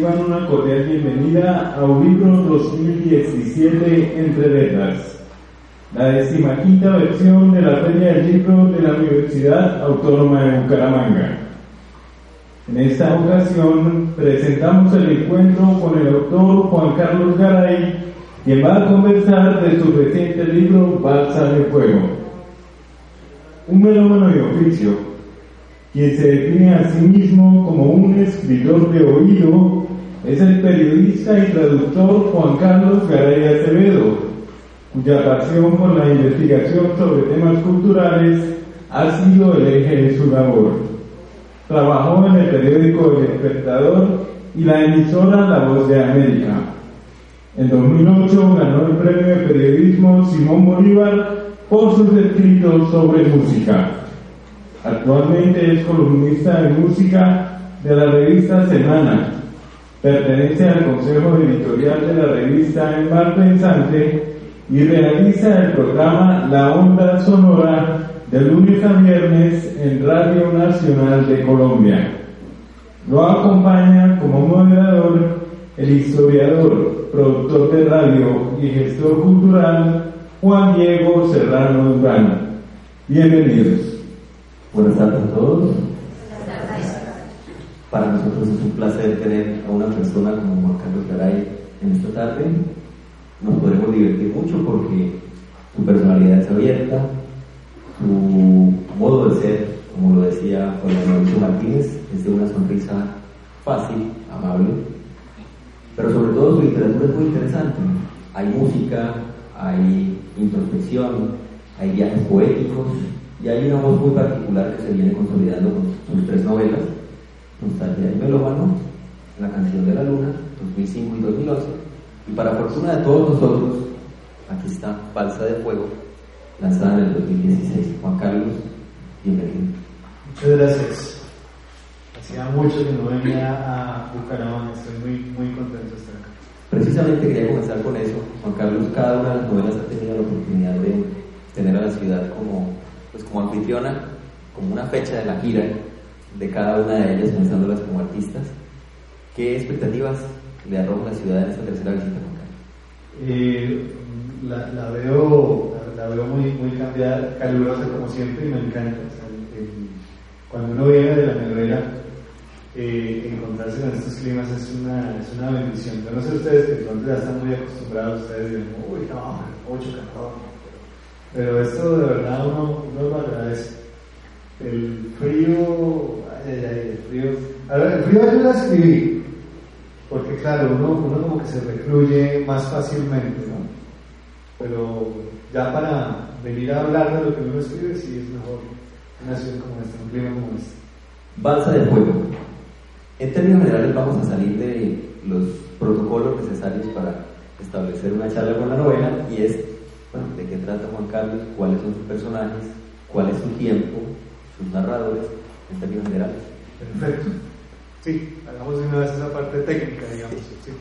Reciban una cordial bienvenida a Ulibro 2017 Entre Letras, la decimaquinta versión de la Feria del Libro de la Universidad Autónoma de Bucaramanga. En esta ocasión presentamos el encuentro con el autor Juan Carlos Garay, quien va a conversar de su reciente libro Balsa de Fuego. Un melómano de oficio, quien se define a sí mismo como un escritor de oído, es el periodista y traductor Juan Carlos Garay Acevedo, cuya pasión por la investigación sobre temas culturales ha sido el eje de su labor. Trabajó en el periódico El Despertador y la emisora La Voz de América. En 2008 ganó el premio de periodismo Simón Bolívar por sus escritos sobre música. Actualmente es columnista de música de la revista Semana. Pertenece al consejo editorial de la revista En Pensante y realiza el programa La Onda Sonora de lunes a viernes en Radio Nacional de Colombia. Lo acompaña como moderador el historiador, productor de radio y gestor cultural Juan Diego Serrano Durán. Bienvenidos. Buenas tardes a todos. Para nosotros es un placer tener a una persona como Juan Carlos Garay en esta tarde. Nos podremos divertir mucho porque su personalidad es abierta, su modo de ser, como lo decía Juan Mauricio Martínez, es de una sonrisa fácil, amable, pero sobre todo su literatura es muy interesante. Hay música, hay introspección, hay viajes poéticos, y hay una voz muy particular que se viene consolidando con sus tres novelas, Nostalgia y Melómano, La canción de la luna, 2005 y 2011, y para fortuna de todos nosotros, aquí está Balsa de Fuego, lanzada en el 2016. Juan Carlos, bienvenido. Muchas gracias. Hacía mucho que no venía a Bucaramanga, estoy muy, muy contento de estar acá. Precisamente quería comenzar con eso. Juan Carlos, cada una de las novelas ha tenido la oportunidad de tener a la ciudad como pues como anfitriona, como una fecha de la gira de cada una de ellas, pensándolas como artistas. ¿Qué expectativas le arroja la ciudad en esta tercera visita, Juan Carlos? Eh, la, la, veo, la, veo muy, muy cambiada, calurosa como siempre y me encanta. O sea, el, el, cuando uno viene de la novela, eh, encontrarse con estos climas es una, es una bendición. Yo no sé ustedes que pronto ya están muy acostumbrados, ustedes dicen, uy, no, ocho cantones pero esto de verdad uno, uno lo agradece. El frío, ay, ay, el frío. A ver, el frío ayuda a escribir, porque claro, uno, uno como que se recluye más fácilmente, ¿no? Pero ya para venir a hablar de lo que uno escribe, sí es mejor una ciudad como esta, un clima como este. Balsa de fuego. En términos generales vamos a salir de los protocolos necesarios para establecer una charla con la novela y es bueno, de qué trata Juan Carlos, cuáles son sus personajes, cuál es su tiempo, sus narradores, términos generales. Perfecto. Sí, hagamos de una vez esa parte técnica, digamos. Sí.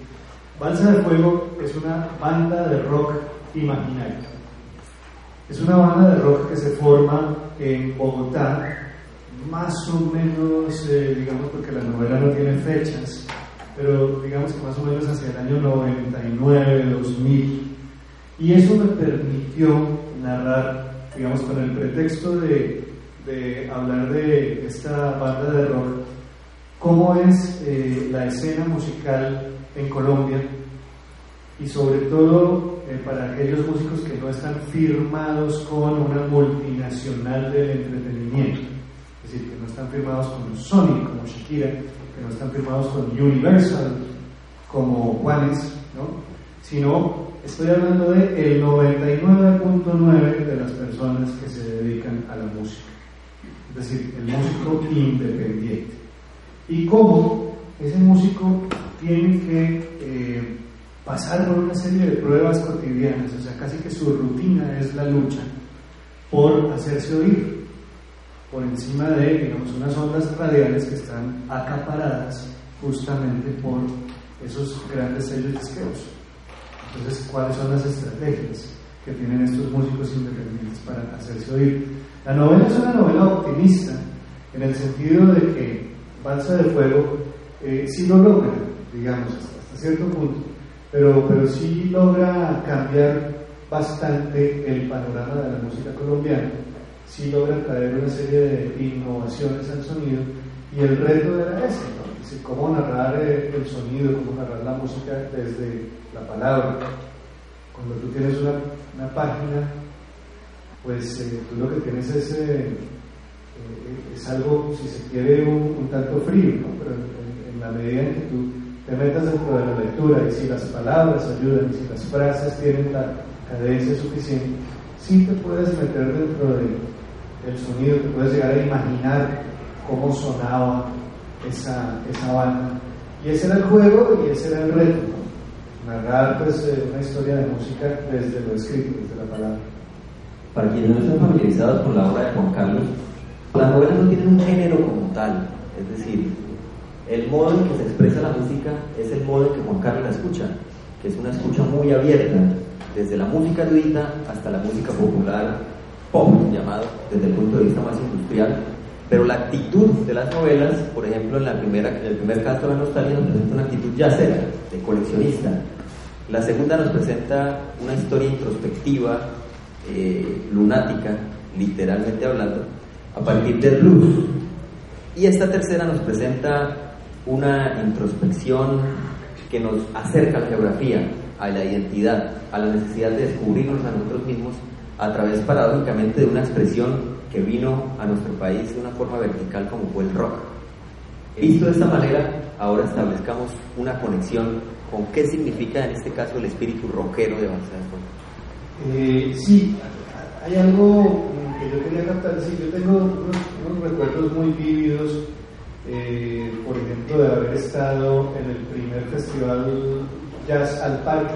Balsa de Fuego es una banda de rock imaginario. Es una banda de rock que se forma en Bogotá, más o menos, eh, digamos, porque la novela no tiene fechas, pero digamos que más o menos hacia el año 99, 2000 y eso me permitió narrar, digamos, con el pretexto de, de hablar de esta banda de rock, cómo es eh, la escena musical en Colombia y sobre todo eh, para aquellos músicos que no están firmados con una multinacional del entretenimiento, es decir, que no están firmados con Sony como Shakira, que no están firmados con Universal como Juanes, ¿no? sino estoy hablando de el 99.9 de las personas que se dedican a la música. Es decir, el músico independiente. Y cómo ese músico tiene que eh, pasar por una serie de pruebas cotidianas, o sea, casi que su rutina es la lucha por hacerse oír, por encima de, digamos, unas ondas radiales que están acaparadas justamente por esos grandes sellos disqueros. Entonces, ¿cuáles son las estrategias que tienen estos músicos independientes para hacerse oír? La novela es una novela optimista, en el sentido de que Balsa de Fuego eh, sí lo logra, digamos, hasta, cierto punto, pero, pero sí logra cambiar bastante el panorama de la música colombiana, sí logra traer una serie de innovaciones al sonido y el reto era ese, ¿no? Es decir, cómo narrar eh, el sonido, cómo narrar la música desde la palabra. Cuando tú tienes una, una página, pues eh, tú lo que tienes es, eh, eh, es algo, si se quiere, un, tanto frío, ¿no? pero en, la medida en que tú te metas dentro de la lectura y si las palabras ayudan y si las frases tienen la cadencia suficiente, sí te puedes meter dentro del sonido, te puedes llegar a imaginar cómo sonaba esa, esa banda. Y ese era el juego y ese era el reto, narrar pues, una historia de música desde lo escrito, desde la palabra. Para quienes no están familiarizados con la obra de Juan Carlos, las novelas no tienen un género como tal, es decir, el modo en que se expresa la música es el modo en que Juan Carlos la escucha, que es una escucha muy abierta, desde la música erudita hasta la música popular, pop llamado, desde el punto de vista más industrial. Pero la actitud de las novelas, por ejemplo, en, la primera, en el primer canto de la nostalgia nos presenta una actitud yacera, de coleccionista. La segunda nos presenta una historia introspectiva, eh, lunática, literalmente hablando, a partir del blues. Y esta tercera nos presenta una introspección que nos acerca a la geografía, a la identidad, a la necesidad de descubrirnos a nosotros mismos a través paradójicamente de una expresión que vino a nuestro país de una forma vertical como fue el rock. Visto de esta manera, ahora establezcamos una conexión con qué significa en este caso el espíritu rockero de Balsas eh, Sí, hay algo que yo quería captar. Sí, yo tengo unos, recuerdos muy vívidos, eh, por ejemplo, de haber estado en el primer festival Jazz al Parque,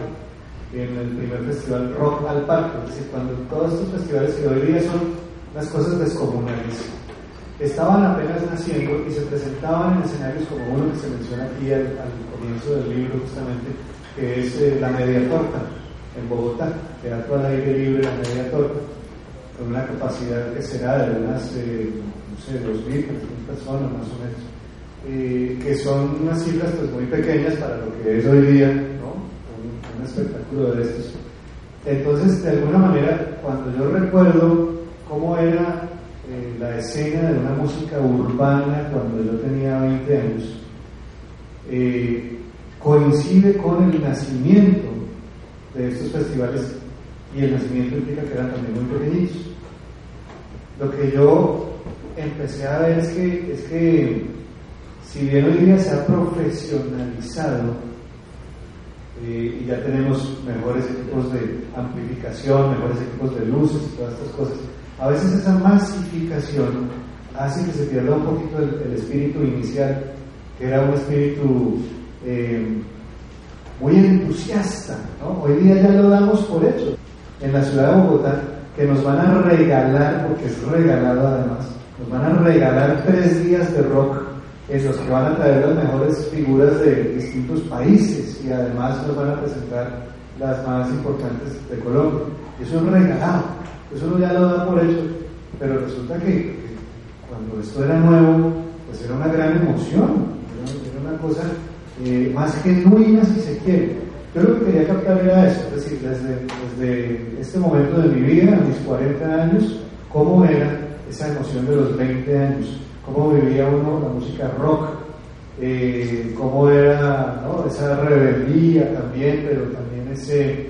en el primer festival Rock al Parque. Es decir, cuando todos estos festivales que hoy día son las cosas descomunales estaban apenas naciendo y se presentaban en escenarios como uno que se menciona aquí al, al comienzo del libro justamente, que es eh, la Media Torta en Bogotá, teatro al aire libre, la Media Torta, con una capacidad que será de unas, eh, no sé, 2.000, 3.000 personas más o menos, eh, que son unas cifras pues muy pequeñas para lo que es hoy día, ¿no? Un, un espectáculo de estos. Entonces, de alguna manera, cuando yo recuerdo cómo era eh, la escena de una música urbana cuando yo tenía 20 años, eh, coincide con el nacimiento de estos festivales y el nacimiento implica que eran también muy pequeñitos. Lo que yo empecé a ver es que, es que si bien hoy día se ha profesionalizado eh, y ya tenemos mejores equipos de amplificación, mejores equipos de luces y todas estas cosas, a veces esa masificación hace que se pierda un poquito el, espíritu inicial, que era un espíritu eh, muy entusiasta. ¿no? Hoy día ya lo damos por hecho. En la ciudad de Bogotá, que nos van a regalar, porque es regalado además, nos van a regalar tres días de rock en los que van a traer las mejores figuras de distintos países y además nos van a presentar las más importantes de Colombia. Eso es regalado. Eso uno ya lo da por hecho, pero resulta que, cuando esto era nuevo, pues era una gran emoción, era una cosa eh, más genuina si se quiere. Yo lo que quería captar era eso, es decir, desde, desde este momento de mi vida, a mis 40 años, cómo era esa emoción de los 20 años, cómo vivía uno la música rock, eh, cómo era ¿no? esa rebeldía también, pero también ese,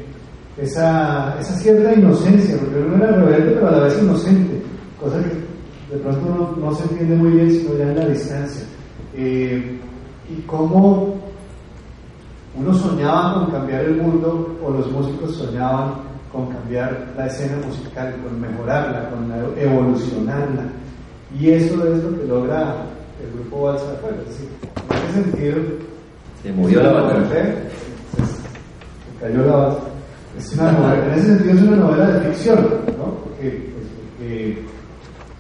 esa, esa cierta inocencia, porque uno era rebelde pero a la vez inocente, cosa que de pronto no, no se entiende muy bien sino ya en la distancia. Eh, y cómo uno soñaba con cambiar el mundo o los músicos soñaban con cambiar la escena musical, con mejorarla, con evolucionarla. Y eso es lo que logra el grupo Balsa de Fuego. Decir, en ese sentido, Se movió la batalla. se, cayó la base. Es una novela, en ese sentido es una novela de ficción, ¿no? Porque, pues, porque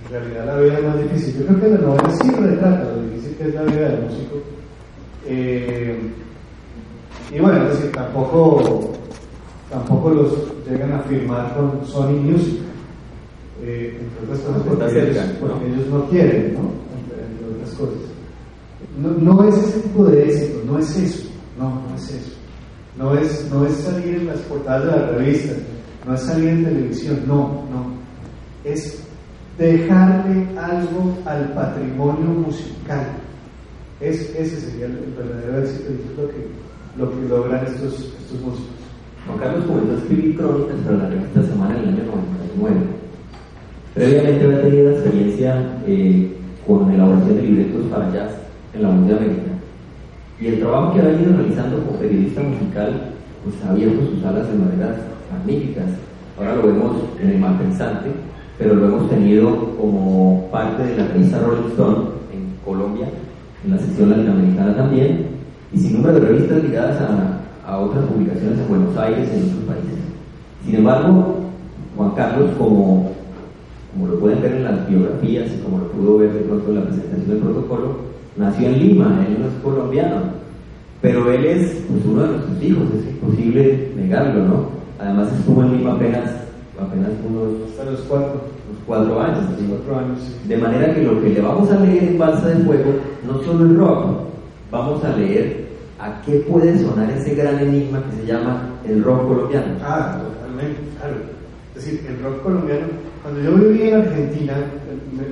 en realidad la vida es más difícil. Yo creo que la novela sí retrata lo difícil que es la vida del músico. Eh, y bueno, es decir, tampoco, tampoco los llegan a firmar con Sony Music. Eh, entre otras cosas Está porque, ellos, ¿no? porque ellos no quieren, ¿no? Entre, entre otras cosas. No, no es ese tipo de éxito, no es eso, no, no es eso. No es, no es salir en las portadas de las revistas, no es salir en televisión, no, no. Es dejarle algo al patrimonio musical. Es, ese sería el, el verdadero éxito y eso es lo que, lo que logran estos, estos músicos. Juan Carlos comenzó a escribir crónicas para la revista Semana en el año 99. Previamente había tenido experiencia eh, con elaboración de libretos para jazz en la Unión Americana. Y el trabajo que ha venido realizando como periodista musical pues, ha abierto sus alas de maneras magníficas. Ahora lo vemos en el Malpensante, pero lo hemos tenido como parte de la revista Rolling Stone en Colombia, en la sección latinoamericana también, y sin número de revistas ligadas a, a otras publicaciones en Buenos Aires y en otros países. Sin embargo, Juan Carlos, como, como lo pueden ver en las biografías y como lo pudo ver de pronto en la presentación del protocolo, nació en Lima, él no es colombiano, pero él es pues, uno de nuestros hijos, es imposible negarlo, ¿no? Además estuvo en Lima apenas, apenas unos, Hasta los cuatro, unos cuatro años. así. cuatro años. sí. De manera que lo que le vamos a leer en Balsa de Fuego no solo es rock, vamos a leer a qué puede sonar ese gran enigma que se llama el rock colombiano. Ah, totalmente, claro. Es decir, el rock colombiano, cuando yo viví en Argentina,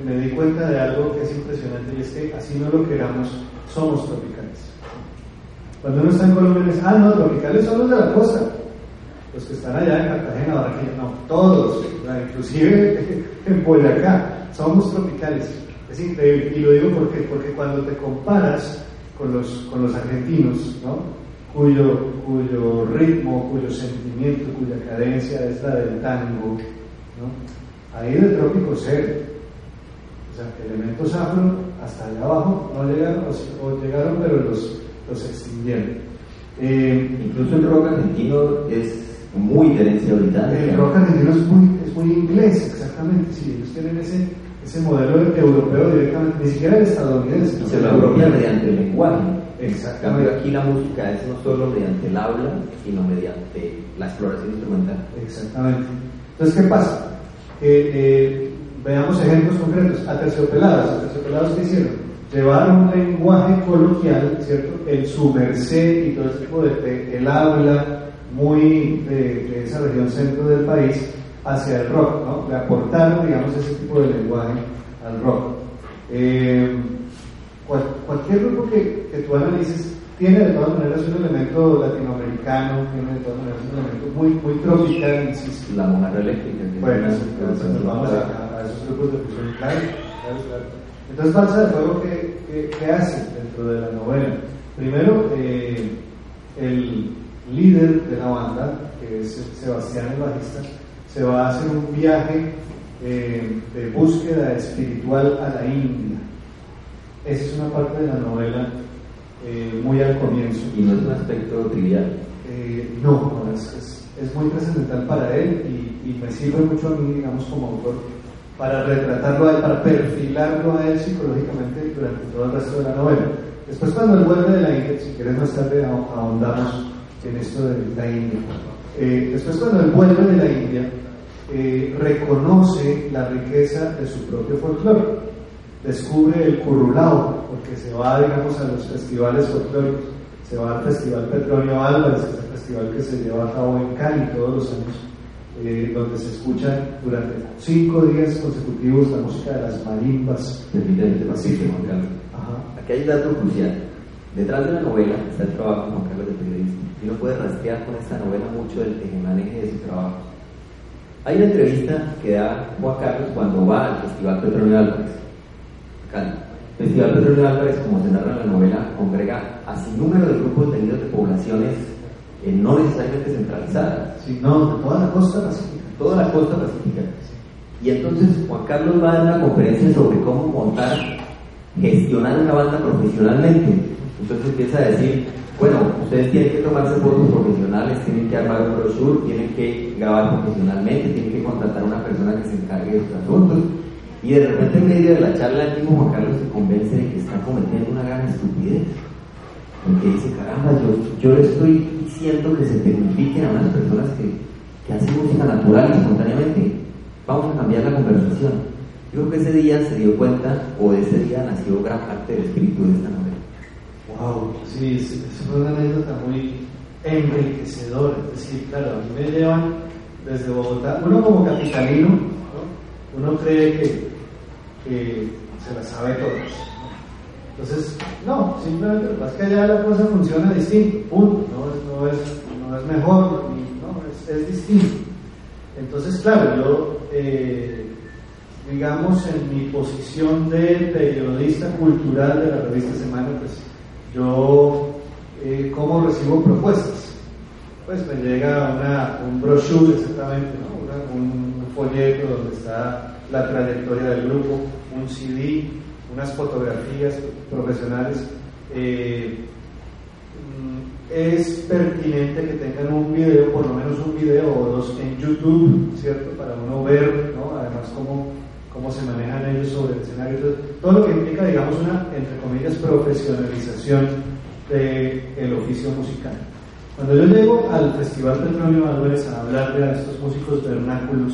me, di cuenta de algo que es impresionante y es que así no lo queramos, somos tropicales. Cuando uno está en Colombia, dice, ah, no, tropicales son los de la costa, los que están allá en Cartagena, Barranquilla, no, todos, inclusive en Boyacá, somos tropicales. Es increíble, y lo digo porque, porque cuando te comparas con los, con los argentinos, ¿no? cuyo, cuyo ritmo, cuyo sentimiento, cuya cadencia es la del tango, ¿no? ahí del trópico cero. O sea, elementos afro hasta allá abajo no llegaron, o, o llegaron, pero los, los extinguieron. Eh, Incluso el rock argentino es muy herencia británica. el rock argentino es muy, es exactamente, sí, ellos tienen ese, ese modelo europeo directamente, ni siquiera el estadounidense. ¿no? se lo apropia mediante el lenguaje. En Exactamente. cambio, aquí la música es no solo mediante el habla, sino mediante la exploración instrumental. Exactamente. Entonces, ¿qué pasa? Eh, eh, veamos ejemplos concretos. Aterciopelados. ¿Aterciopelados qué hicieron? Llevaron un lenguaje coloquial, ¿cierto? El su merced y todo ese tipo de, de- el habla muy de, de esa región centro del país hacia el rock, ¿no? Le aportaron, digamos, ese tipo de lenguaje al rock. Eh, cual- cualquier grupo que, que tú analices tiene de todas maneras un elemento latinoamericano, tiene de todas maneras un elemento muy, muy tropical, insisto. La mojarra eléctrica. Bueno, una entonces vamos a, a esos grupos de fusión, claro, claro, claro. Entonces, Balsa de Fuego, ¿qué, qué, qué hace dentro de la novela? Primero, eh, el líder de la banda, que es Sebastián el bajista, se va a hacer un viaje eh, de búsqueda espiritual a la India. Esa es una parte de la novela eh, muy al comienzo. Y no es un aspecto trivial. Eh, no, es, es, es muy trascendental para él y, y me sirve mucho a mí, digamos, como autor, para retratarlo a él, para perfilarlo a él psicológicamente durante todo el resto de la novela. Después, cuando él vuelve de la India, si quieres más tarde ah- ahondamos en esto de la India. Eh, después, cuando él vuelve de la India, eh, reconoce la riqueza de su propio folclore descubre el currulao, porque se va, digamos, a los festivales folclóricos. Se va al Festival Petronio Álvarez, que es el festival que se lleva a cabo en Cali todos los años, eh, donde se escucha durante cinco días consecutivos la música de las marimbas. Que Pacífico. Juan Carlos. Ajá. Aquí hay un dato crucial. Detrás de la novela está el trabajo de Juan Carlos de periodista. Y uno puede rastrear con esta novela mucho del tejemaneje de su trabajo. Hay una entrevista que da Juan Carlos cuando va al Festival Petronio Álvarez. Festival Petronio Álvarez, como se narra en la novela, congrega a sin número de grupos tenidos de poblaciones eh, no necesariamente centralizadas. Sí, no, de toda la costa pacífica. Toda la costa pacífica. Y entonces Juan Carlos va a dar una conferencia sobre cómo montar, gestionar una banda profesionalmente. Entonces empieza a decir, bueno, ustedes tienen que tomarse fotos profesionales, tienen que armar un brochure, tienen que grabar profesionalmente, tienen que contratar a una persona que se encargue de sus asuntos. Y de repente en medio de la charla el mismo Juan Carlos se convence de que está cometiendo una gran estupidez. Porque dice, caramba, yo, yo estoy diciendo que se tecnifiquen a unas personas que, que hacen música natural espontáneamente. Vamos a cambiar la conversación. Yo creo que ese día se dio cuenta, o de ese día nació gran parte del espíritu de esta novela. Wow, sí, es, una anécdota muy enriquecedora. Es decir, claro, a mí me llevan desde Bogotá, uno como capitalino, ¿no? uno cree que, se la sabe todos. ¿no? Entonces, no, simplemente lo que pasa es que allá la cosa funciona distinto, punto. No es, no es, no es mejor, ni, no, es, es distinto. Entonces, claro, yo, eh, digamos, en mi posición de periodista cultural de la revista Semana, pues yo, eh, ¿cómo recibo propuestas? Pues me llega una, un brochure exactamente, un folleto donde está la trayectoria del grupo, un CD, unas fotografías profesionales. eh, mm, es pertinente que tengan un video, por lo menos un video o dos en YouTube, ¿cierto? Para uno ver, ¿no? Además, cómo, cómo se manejan ellos sobre el escenario. Todo lo que implica, digamos, una, entre comillas, profesionalización del oficio musical. Cuando yo llego al Festival Petronio Álvarez a hablarle a estos músicos vernáculos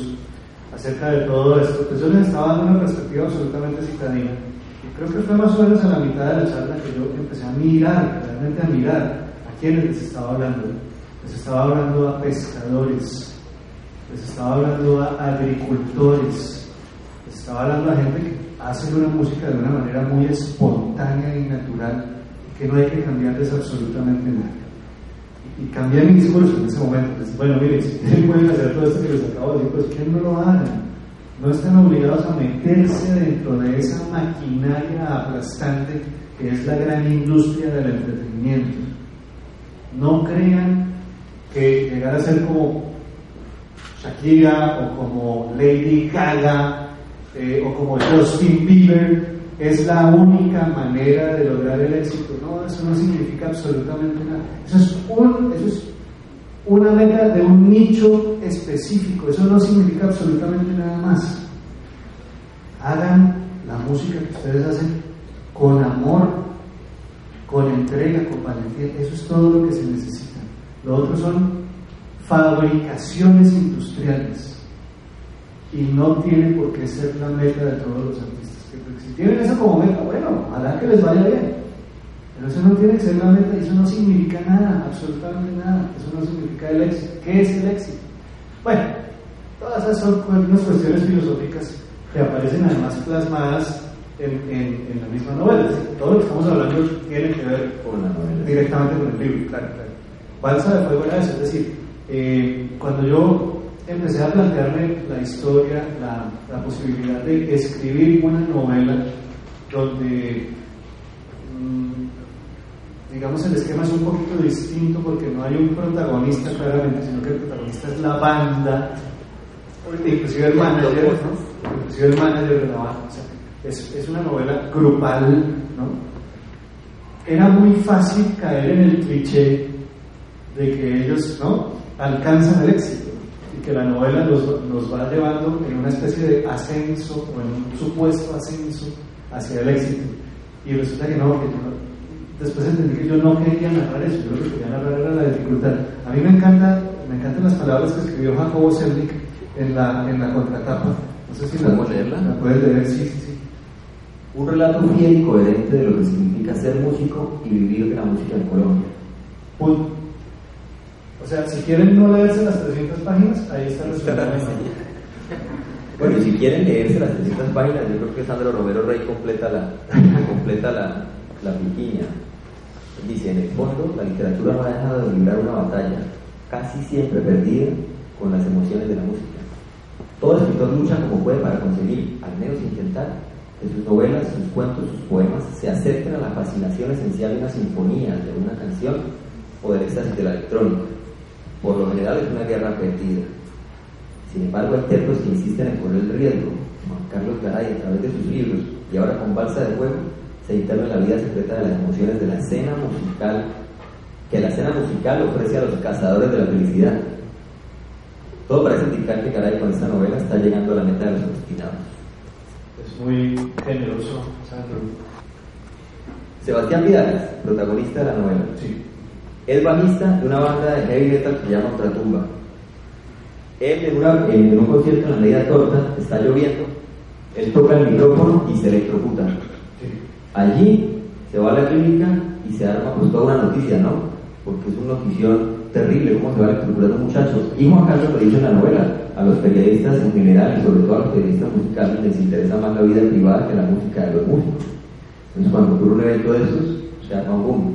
acerca de todo esto, pues yo les estaba dando una perspectiva absolutamente citadina. Y creo que fue más o menos a la mitad de la charla que yo empecé a mirar, realmente a mirar a quienes les estaba hablando. Les estaba hablando a pescadores, les estaba hablando a agricultores, estaba hablando a gente que hace una música de una manera muy espontánea y natural, que no hay que cambiarles absolutamente nada. Y cambié mi discurso en ese momento. Dije, bueno, miren, si ustedes pueden hacer todo esto que les acabo de decir, pues que no lo hagan. No están obligados a meterse dentro de esa maquinaria aplastante que es la gran industria del entretenimiento. No crean que llegar a ser como Shakira o como Lady Gaga eh, o como Justin Bieber es la única manera de lograr el éxito. No, eso no significa absolutamente nada. Eso es, un, eso es una meta de un nicho específico. Eso no significa absolutamente nada más. Hagan la música que ustedes hacen con amor, con entrega, con valentía. Eso es todo lo que se necesita. Lo otro son fabricaciones industriales. Y no tiene por qué ser la meta de todos los artistas. Que Si tienen eso como meta, bueno, ojalá que les vaya bien. Pero eso no tiene que ser la meta y eso no significa nada, absolutamente nada. Eso no significa el éxito. ¿Qué es el éxito? Bueno, todas esas son unas cuestiones filosóficas que aparecen además plasmadas en, en, en la misma novela. Es decir, todo lo que estamos hablando tiene que ver Con la novela. directamente con el libro, claro, claro. Balsa de Fuego era eso, es decir, eh, cuando yo empecé a plantearme la historia, la, posibilidad de escribir una novela donde, mm, digamos, el esquema es un poquito distinto porque no hay un protagonista claramente, sino que el protagonista es la banda, inclusive el manager, ¿no? Inclusive el manager de la banda. es, es una novela grupal, ¿no? era muy fácil caer en el cliché de que ellos ¿no? alcanzan el éxito que la novela los va llevando en una especie de ascenso o en un supuesto ascenso hacia el éxito. Y resulta que no, que yo después entendí que yo no quería narrar eso, yo lo que quería narrar era la dificultad. A mí me, encanta, me encantan las palabras que escribió Jacobo Selnick en la, en la contratapa. No sé si la, ¿Podemos leerla? la puedes leer, sí, sí, sí. Un relato fiel y coherente de lo que significa ser músico y vivir de la música en Colombia. Punto. O sea, si quieren no leerse las 300 páginas, ahí está el. Bueno, si quieren leerse las 300 páginas, yo creo que Sandro Romero Rey completa la, completa la, la piquiña. Dice, en el fondo, la literatura no ha dejado de librar una batalla, casi siempre perdida, con las emociones de la música. Todo escritor lucha como puede para conseguir, al menos intentar, que sus novelas, sus cuentos, sus poemas se acerquen a la fascinación esencial de una sinfonía, de una canción o del éxtasis de la electrónica. Por lo general es una guerra perdida. Sin embargo, hay tercos que insisten en correr el riesgo. Juan Carlos Garay, a través de sus libros y ahora con Balsa de Fuego, se interna en la vida secreta de las emociones de la escena musical que la escena musical ofrece a los cazadores de la felicidad. Todo parece indicar que Garay con esta novela está llegando a la meta de los obstinados. Es muy generoso, Sandro. Sebastián Vidal, protagonista de la novela, Sí. Es bajista de una banda de heavy metal que se llama Ultratumba. Él en, una- en un concierto en la media torta, está lloviendo, él toca el micrófono y se electrocuta. Allí se va a la clínica y se arma pues toda una noticia, ¿no? Porque es una notición terrible cómo se va electrocutando muchachos. Y Juan Carlos lo dice en la novela, a los periodistas en general y sobre todo a los periodistas musicales les interesa más la vida privada que la música de los músicos. Entonces cuando ocurre un evento de esos, se arma un boom.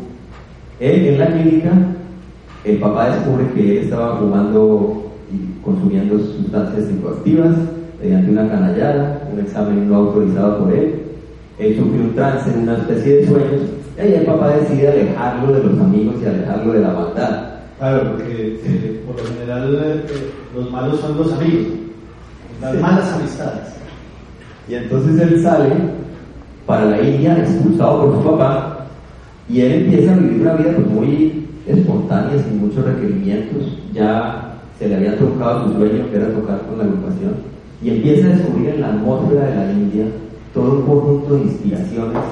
Él en la clínica, el papá descubre que él estaba fumando y consumiendo sustancias psicoactivas mediante una canallada, un examen no autorizado por él. Él sufre un trance, una especie de sueños, y ahí el papá decide alejarlo de los amigos y alejarlo de la maldad. Claro, porque eh, por lo general eh, los malos son los amigos, las Sí. malas amistades. Y entonces él sale para la India, expulsado por su papá, y él empieza a vivir una vida pues, muy espontánea, sin muchos requerimientos. Ya se le había tocado su sueño, que era tocar con la agrupación, y empieza a descubrir en la atmósfera de la India todo un conjunto de inspiraciones,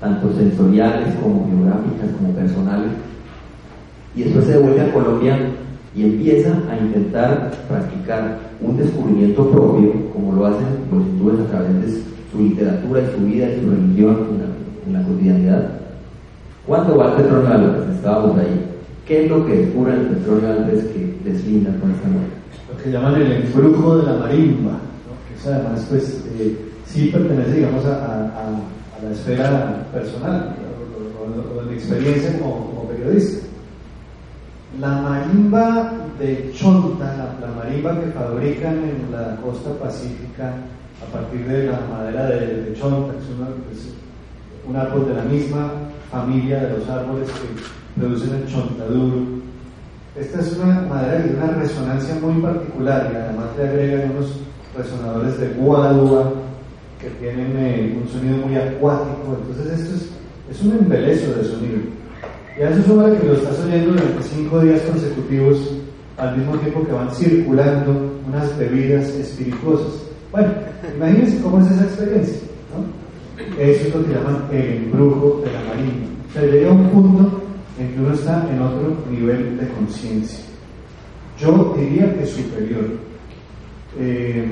tanto sensoriales como geográficas, como personales. Y después se devuelve a Colombia y empieza a intentar practicar un descubrimiento propio, como lo hacen los hindúes a través de su literatura y su vida y su religión en la, en la cotidianidad. ¿Cuánto va el petróleo Álvarez? Estábamos ahí. ¿Qué es lo que descubre el petróleo Álvarez que deslinda con esta novela? Lo que llaman el embrujo de la marimba, que eso además pues eh, sí pertenece digamos a, a- la esfera personal o, de mi experiencia como, como periodista. La marimba de Chonta, la, marimba que fabrican en la costa pacífica a partir de la madera de, Chonta, que es una- es un árbol de la misma familia de los árboles que producen el chontaduro. Esta es una madera que tiene una resonancia muy particular y además le agregan unos resonadores de guadua que tienen eh, un sonido muy acuático. Entonces esto es, es un embelezo de sonido. Y a eso suma que lo estás oyendo durante cinco días consecutivos al mismo tiempo que van circulando unas bebidas espirituosas. Bueno, imagínense cómo es esa experiencia. Eso es lo que llaman el embrujo de la marina. O sea, llega un punto en que uno está en otro nivel de conciencia. Yo diría que superior. Eh,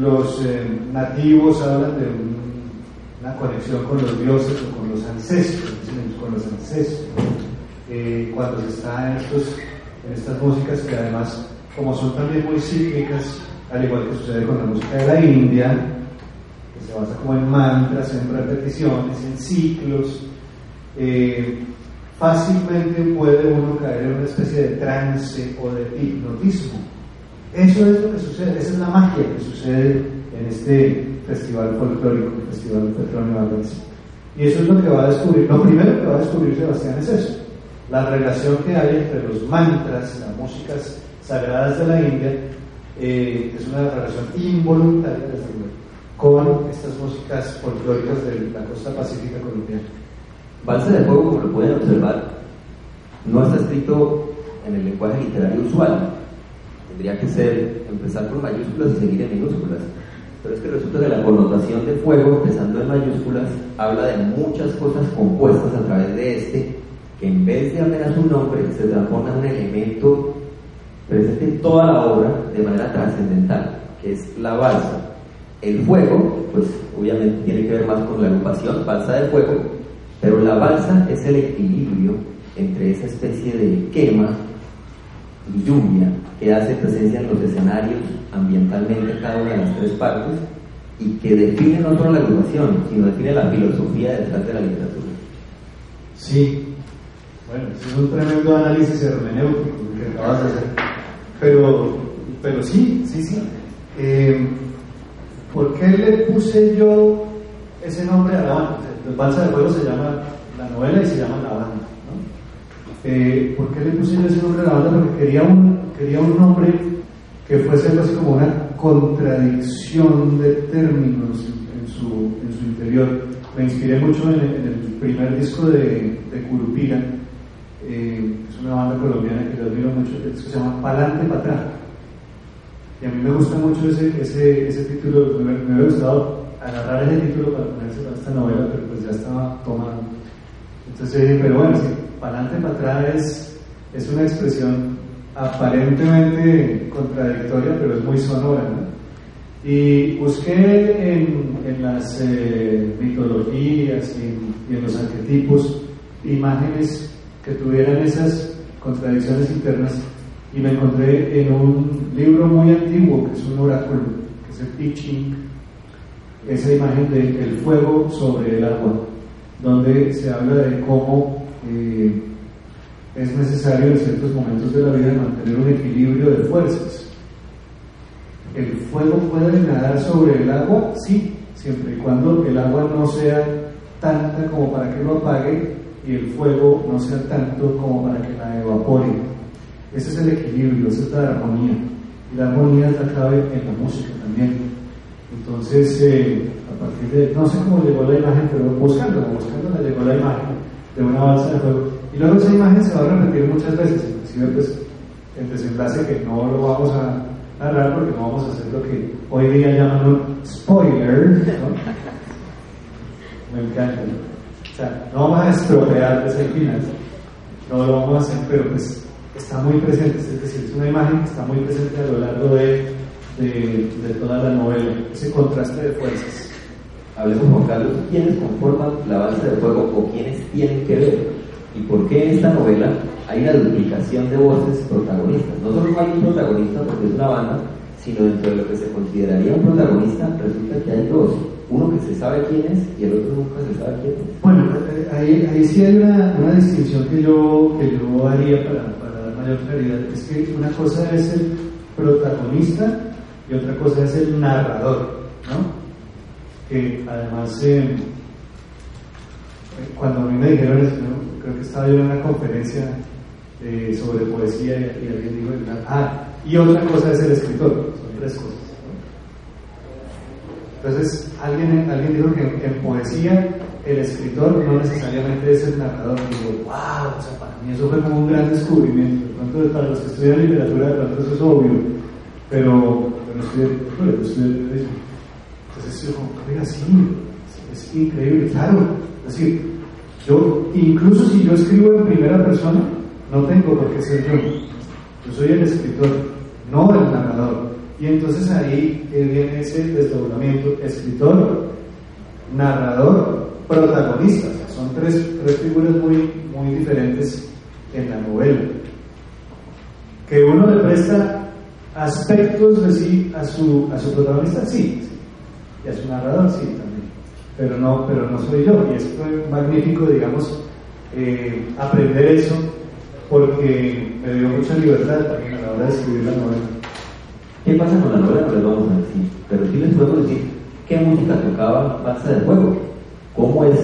los eh, nativos hablan de un- una conexión con los dioses o con los ancestros, con los ancestros. Eh, cuando se está en, estos, en estas músicas que además, como son también muy cíclicas, al igual que sucede con la música de la India, basa como en mantras, en repeticiones, en ciclos, eh, fácilmente puede uno caer en una especie de trance o de hipnotismo. Eso es lo que sucede, esa es la magia que sucede en este festival folclórico, el Festival Petronio Álvarez. Y eso es lo que va a descubrir, lo primero que va a descubrir Sebastián es eso, la relación que hay entre los mantras, las músicas sagradas de la India, eh, es una relación involuntaria desde luego, con estas músicas folclóricas de la costa pacífica colombiana. Balsa de Fuego, como lo pueden observar, no está escrito en el lenguaje literario usual. Tendría que ser empezar con mayúsculas y seguir en minúsculas. Pero es que resulta que la connotación de fuego, empezando en mayúsculas, habla de muchas cosas compuestas a través de este, que en vez de apenas un nombre, se transforma en un elemento presente en toda la obra de manera trascendental, que es la balsa. El fuego, pues obviamente tiene que ver más con la agrupación, balsa de fuego, pero la balsa es el equilibrio entre esa especie de quema y lluvia que hace presencia en los escenarios ambientalmente cada una de las tres partes y que define no solo la agrupación, sino define la filosofía detrás de la literatura. Sí, bueno, es un tremendo análisis hermenéutico que acabas de hacer. Pero, pero sí, sí, sí. Eh, ¿Por qué le puse yo ese nombre a la banda? El Balsa de Fuego se llama la novela y se llama La Banda. ¿no? Eh, ¿Por qué le puse yo ese nombre a la banda? Porque quería un, quería un nombre que fuese algo así como una contradicción de términos en, su, en su interior. Me inspiré mucho en, en el primer disco de, de Curupira, eh, es una banda colombiana que yo admiro mucho, disco se llama Palante para atrás. Y a mí me gusta mucho ese, ese, ese título, me, me hubiera gustado agarrar ese título para ponerse a esta novela, pero pues ya estaba tomado. Entonces pero bueno, sí, para adelante, para atrás es, es una expresión aparentemente contradictoria, pero es muy sonora, ¿no? Y busqué en, en las eh, mitologías y y en los arquetipos imágenes que tuvieran esas contradicciones internas y me encontré en un libro muy antiguo que es un oráculo, que es el I Ching, esa imagen del fuego sobre el agua, donde se habla de cómo eh, es necesario en ciertos momentos de la vida mantener un equilibrio de fuerzas. ¿El fuego puede nadar sobre el agua? Sí, siempre y cuando el agua no sea tanta como para que lo apague y el fuego no sea tanto como para que la evapore. Ese es el equilibrio, esa es la armonía. Y la armonía la cabe en la música también. Entonces, eh, a partir de, no sé cómo llegó la imagen, pero buscándola, buscándola llegó la imagen de una balsa de fuego. Y luego esa imagen se va a repetir muchas veces, inclusive pues el desenlace que no lo vamos a narrar porque no vamos a hacer lo que hoy día llaman un spoiler, ¿no? Me encanta. O sea, no vamos a estropear ese final, no lo vamos a hacer, pero pues está muy presente, es decir, es una imagen que está muy presente a lo largo de, de, de toda la novela, ese contraste de fuerzas. Hablemos, Juan Carlos, ¿quiénes conforman la balsa de fuego o quiénes tienen que ver? ¿Y por qué en esta novela hay una duplicación de voces protagonistas? No solo hay un protagonista porque es una banda, sino dentro de lo que se consideraría un protagonista, resulta que hay dos. Uno que se sabe quién es y el otro nunca se sabe quién es. Bueno, eh, ahí, ahí sí hay una, una distinción que yo, que yo haría para, para mayor claridad. Es que una cosa es el protagonista y otra cosa es el narrador, ¿no? Que además, eh, cuando a mí me dijeron creo que estaba yo en una conferencia eh, sobre poesía y, y alguien dijo, ah, y otra cosa es el escritor, son tres cosas. Entonces, alguien, alguien dijo que en, poesía el escritor no necesariamente es el narrador. Y digo, wow, o sea, mí eso fue como un gran descubrimiento. De pronto, para los que estudian literatura, de pronto eso es obvio, pero, pero. Entonces, yo sí, es, increíble, claro. Es decir, yo, incluso si yo escribo en primera persona, no tengo por qué ser yo. Yo soy el escritor, no el narrador. Y entonces ahí viene ese desdoblamiento, escritor, narrador, protagonista. Tres, tres figuras muy, muy diferentes en la novela. Que uno le presta aspectos de sí a su, a su protagonista, sí. Y a su narrador, sí, también. Pero no, pero no soy yo. Y es magnífico, digamos, eh, aprender eso porque me dio mucha libertad también a la hora de escribir la novela. ¿Qué pasa con la novela? No les vamos a decir. Pero sí les podemos decir qué música tocaba Balsa de Fuego. ¿Cómo es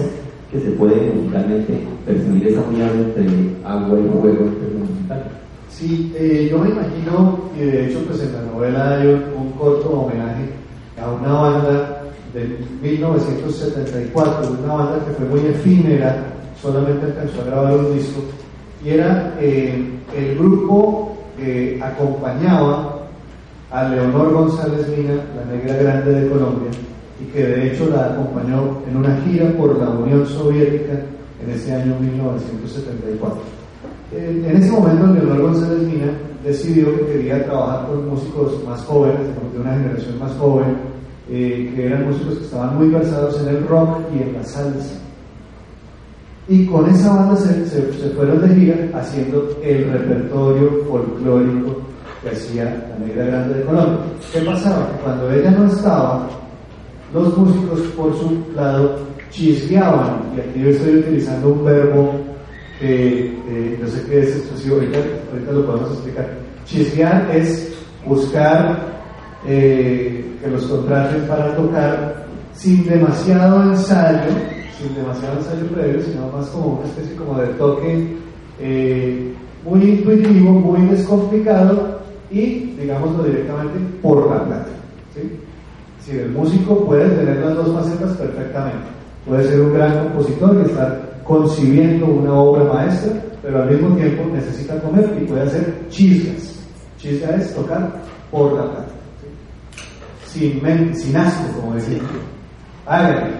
se puede musicalmente percibir esa unión entre agua y fuego? Sí, eh, yo me imagino, y de hecho pues en la novela hay un corto homenaje a una banda de 1974, una banda que fue muy efímera, solamente alcanzó a grabar un disco, y era eh, el grupo que acompañaba a Leonor González Mina, la negra grande de Colombia, y que de hecho la acompañó en una gira por la Unión Soviética en ese año 1974. En ese momento, Leonor González Mina decidió que quería trabajar con músicos más jóvenes, de una generación más joven, eh, que eran músicos que estaban muy versados en el rock y en la salsa. Y con esa banda se, se- se fueron de gira haciendo el repertorio folclórico que hacía la Negra Grande de Colombia. ¿Qué pasaba? Cuando ella no estaba, los músicos por su lado chisgueaban, y aquí yo estoy utilizando un verbo que eh, yo sé que es exclusivo, ahorita, ahorita lo podemos explicar. Chisguear es buscar eh, que los contraten para tocar sin demasiado ensayo, sin demasiado ensayo previo, sino más como una especie como de toque eh, muy intuitivo, muy descomplicado, y, digámoslo directamente, por la plata. ¿sí? Si el músico puede tener las dos facetas perfectamente. Puede ser un gran compositor y estar concibiendo una obra maestra, pero al mismo tiempo necesita comer y puede hacer chisgas. Chisga es tocar por la. ¿sí? Sin, sin asco, como decía. Hágale.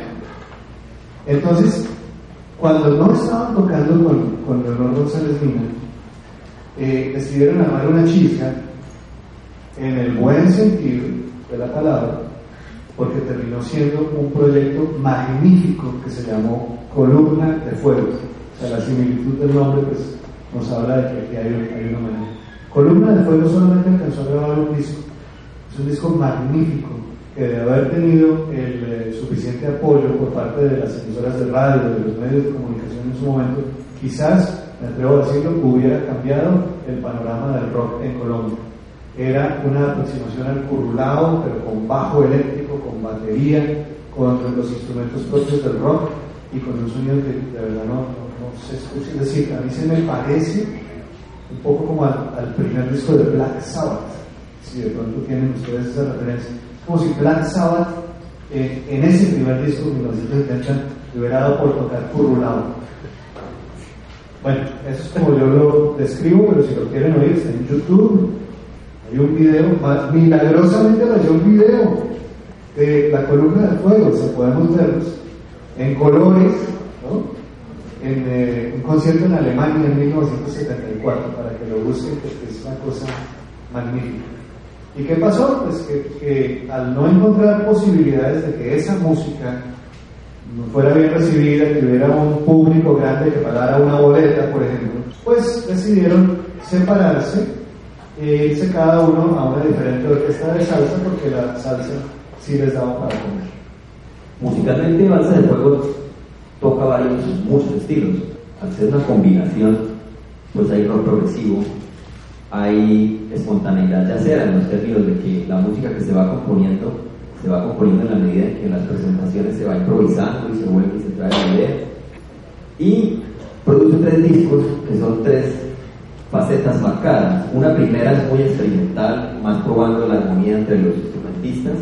Entonces, cuando no estaban tocando con, con Leonor González Mina, eh, decidieron armar una chisga en el buen sentido de la palabra, porque terminó siendo un proyecto magnífico que se llamó Columna de Fuego. O sea, la similitud del nombre pues, nos habla de que aquí hay, hay una manera. Columna de Fuego solamente alcanzó a grabar un disco. Es un disco magnífico que de haber tenido el eh, suficiente apoyo por parte de las emisoras de radio, de los medios de comunicación en su momento, quizás, me atrevo a decirlo, hubiera cambiado el panorama del rock en Colombia. Era una aproximación al currulao, pero con bajo eléctrico, con batería, con los instrumentos propios del rock y con un sonido que de verdad no, no, no se escucha. Es decir, a mí se me parece un poco como al, al primer disco de Black Sabbath, si de pronto tienen ustedes esa referencia. Es como si Black Sabbath eh, en ese primer disco, 1970, le hubiera dado por tocar currulao. Bueno, eso es como yo lo describo, pero si lo quieren oír, está en YouTube. Hay un video, milagrosamente hay un video de la columna de fuego, se podemos verlos en colores, ¿no? en eh, un concierto en Alemania en 1974, para que lo busquen, porque es una cosa magnífica. ¿Y qué pasó? Pues que, que al no encontrar posibilidades de que esa música fuera bien recibida, que hubiera un público grande que pagara una boleta, por ejemplo, pues decidieron separarse e irse cada uno a una diferente orquesta de salsa porque la salsa sí les daba para comer. Musicalmente, Balsa de Fuego toca varios, muchos estilos. Al ser una combinación, pues hay rock progresivo, hay espontaneidad yacera en los términos de que la música que se va componiendo se va componiendo en la medida en que en las presentaciones se va improvisando y se vuelve y se trae la idea. Y produce tres discos que son tres facetas marcadas. Una primera es muy experimental, más probando la armonía entre los instrumentistas.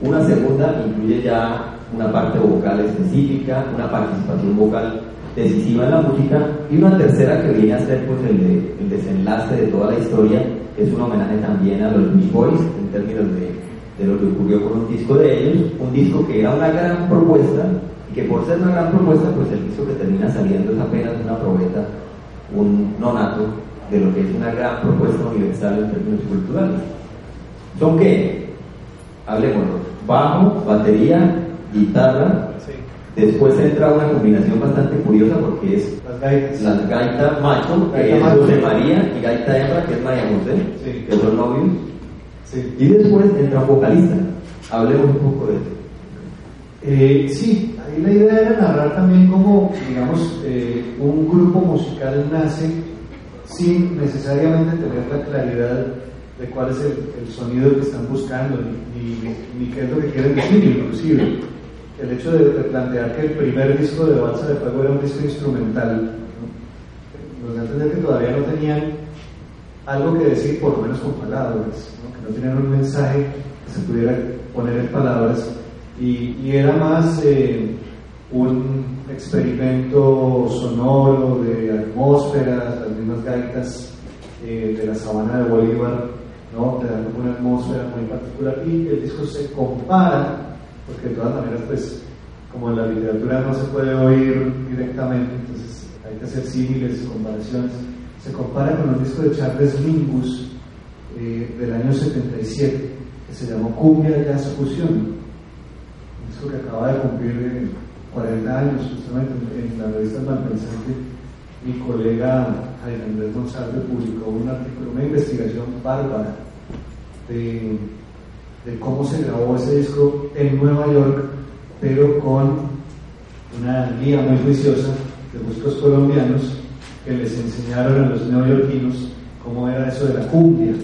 Una segunda incluye ya una parte vocal específica, una participación vocal decisiva en la música. Y una tercera que viene a ser pues, el, de- el desenlace de toda la historia, que es un homenaje también a los Beach Boys en términos de, de lo que ocurrió con un disco de ellos. Un disco que era una gran propuesta y que por ser una gran propuesta, pues el disco que termina saliendo es apenas una probeta, un nonato de lo que es una gran propuesta universal en términos culturales. ¿Son qué? Hablemoslo. Bajo, batería, guitarra. Después entra una combinación bastante curiosa porque es Las gaitas. gaita macho, que Gaita es macho. José María, y gaita hembra, que es María José, Sí. que son novios. Sí. Y después entra un vocalista. Hablemos un poco de esto. Eh, sí, ahí la idea era narrar también cómo, digamos, eh, un grupo musical nace sin necesariamente tener la claridad de cuál es el, el sonido que están buscando ni, ni- ni qué es lo que quieren decir, inclusive. El hecho de, de plantear que el primer disco de Balsa de Fuego era un disco instrumental, ¿no? nos da a entender que todavía no tenían algo que decir, por lo menos con palabras, ¿no? que no tenían un mensaje que se pudiera poner en palabras, y, y era más eh, un experimento sonoro de atmósferas, las mismas gaitas eh, de la sabana de Bolívar, ¿no? te dan una atmósfera muy particular, y el disco se compara, porque de todas maneras, pues, como en la literatura no se puede oír directamente, entonces hay que hacer símiles y comparaciones. Se compara con un disco de Charles Mingus eh, del año 77, que se llamó Cumbia Jazz Fusión, un disco que acaba de cumplir eh, 40 años, justamente en, la revista Malpensante. Mi colega Jaime Andrés González publicó un artículo, una investigación bárbara de de cómo se grabó ese disco en Nueva York, pero con una guía muy juiciosa de músicos colombianos que les enseñaron a los neoyorquinos cómo era eso de la cumbia.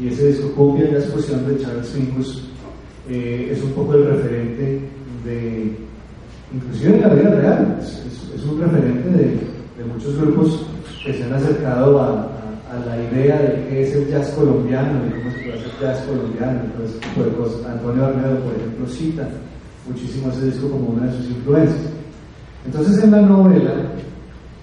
Y ese disco Cumbia y la exposición de Charles Mingus eh, es un poco el referente de, inclusive en la vida real, es, es- es un referente de, de muchos grupos que se han acercado a, a- a la idea de qué es el jazz colombiano y cómo se puede hacer jazz colombiano y todo ese tipo de cosas. Antonio Arnedo, por ejemplo, cita muchísimo ese disco como una de sus influencias. Entonces en la novela,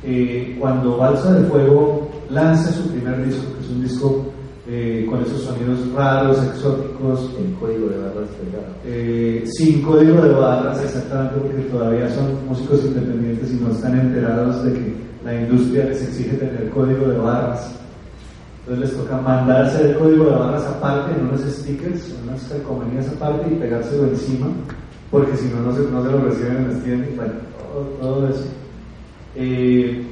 eh, cuando Balsa de Fuego lanza su primer disco, que es un disco eh, con esos sonidos raros, exóticos, El código de barras pegado. eh, sin código de barras exactamente porque todavía son músicos independientes y no están enterados de que la industria les exige tener código de barras. Entonces les toca mandarse el código de barras aparte en unos stickers, en unas calcomanías aparte y pegárselo encima, porque si no, no se, no se lo reciben en las tiendas. Bueno, todo, todo eso. Eh,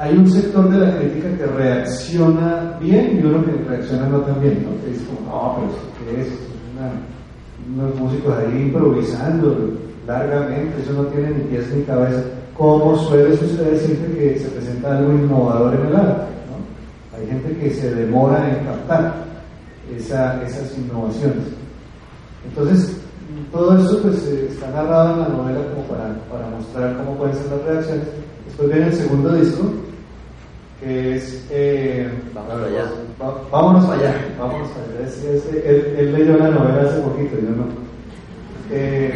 hay un sector de la crítica que reacciona bien y uno que reacciona no tan bien, ¿no? Que dice como, no, pero ¿esto ¿qué es? Unos músicos ahí improvisando largamente, eso no tiene ni pies ni cabeza. Como suele suceder siempre que se presenta algo innovador en el arte, ¿no? Hay gente que se demora en captar esa- esas innovaciones. Entonces, todo eso pues eh, está narrado en la novela como para, para mostrar cómo pueden ser las reacciones. Después viene el segundo disco, que es... eh, Vámonos allá. va- vámonos allá, vámonos allá. Es- es- él, él leyó la novela hace poquito, yo no. Eh,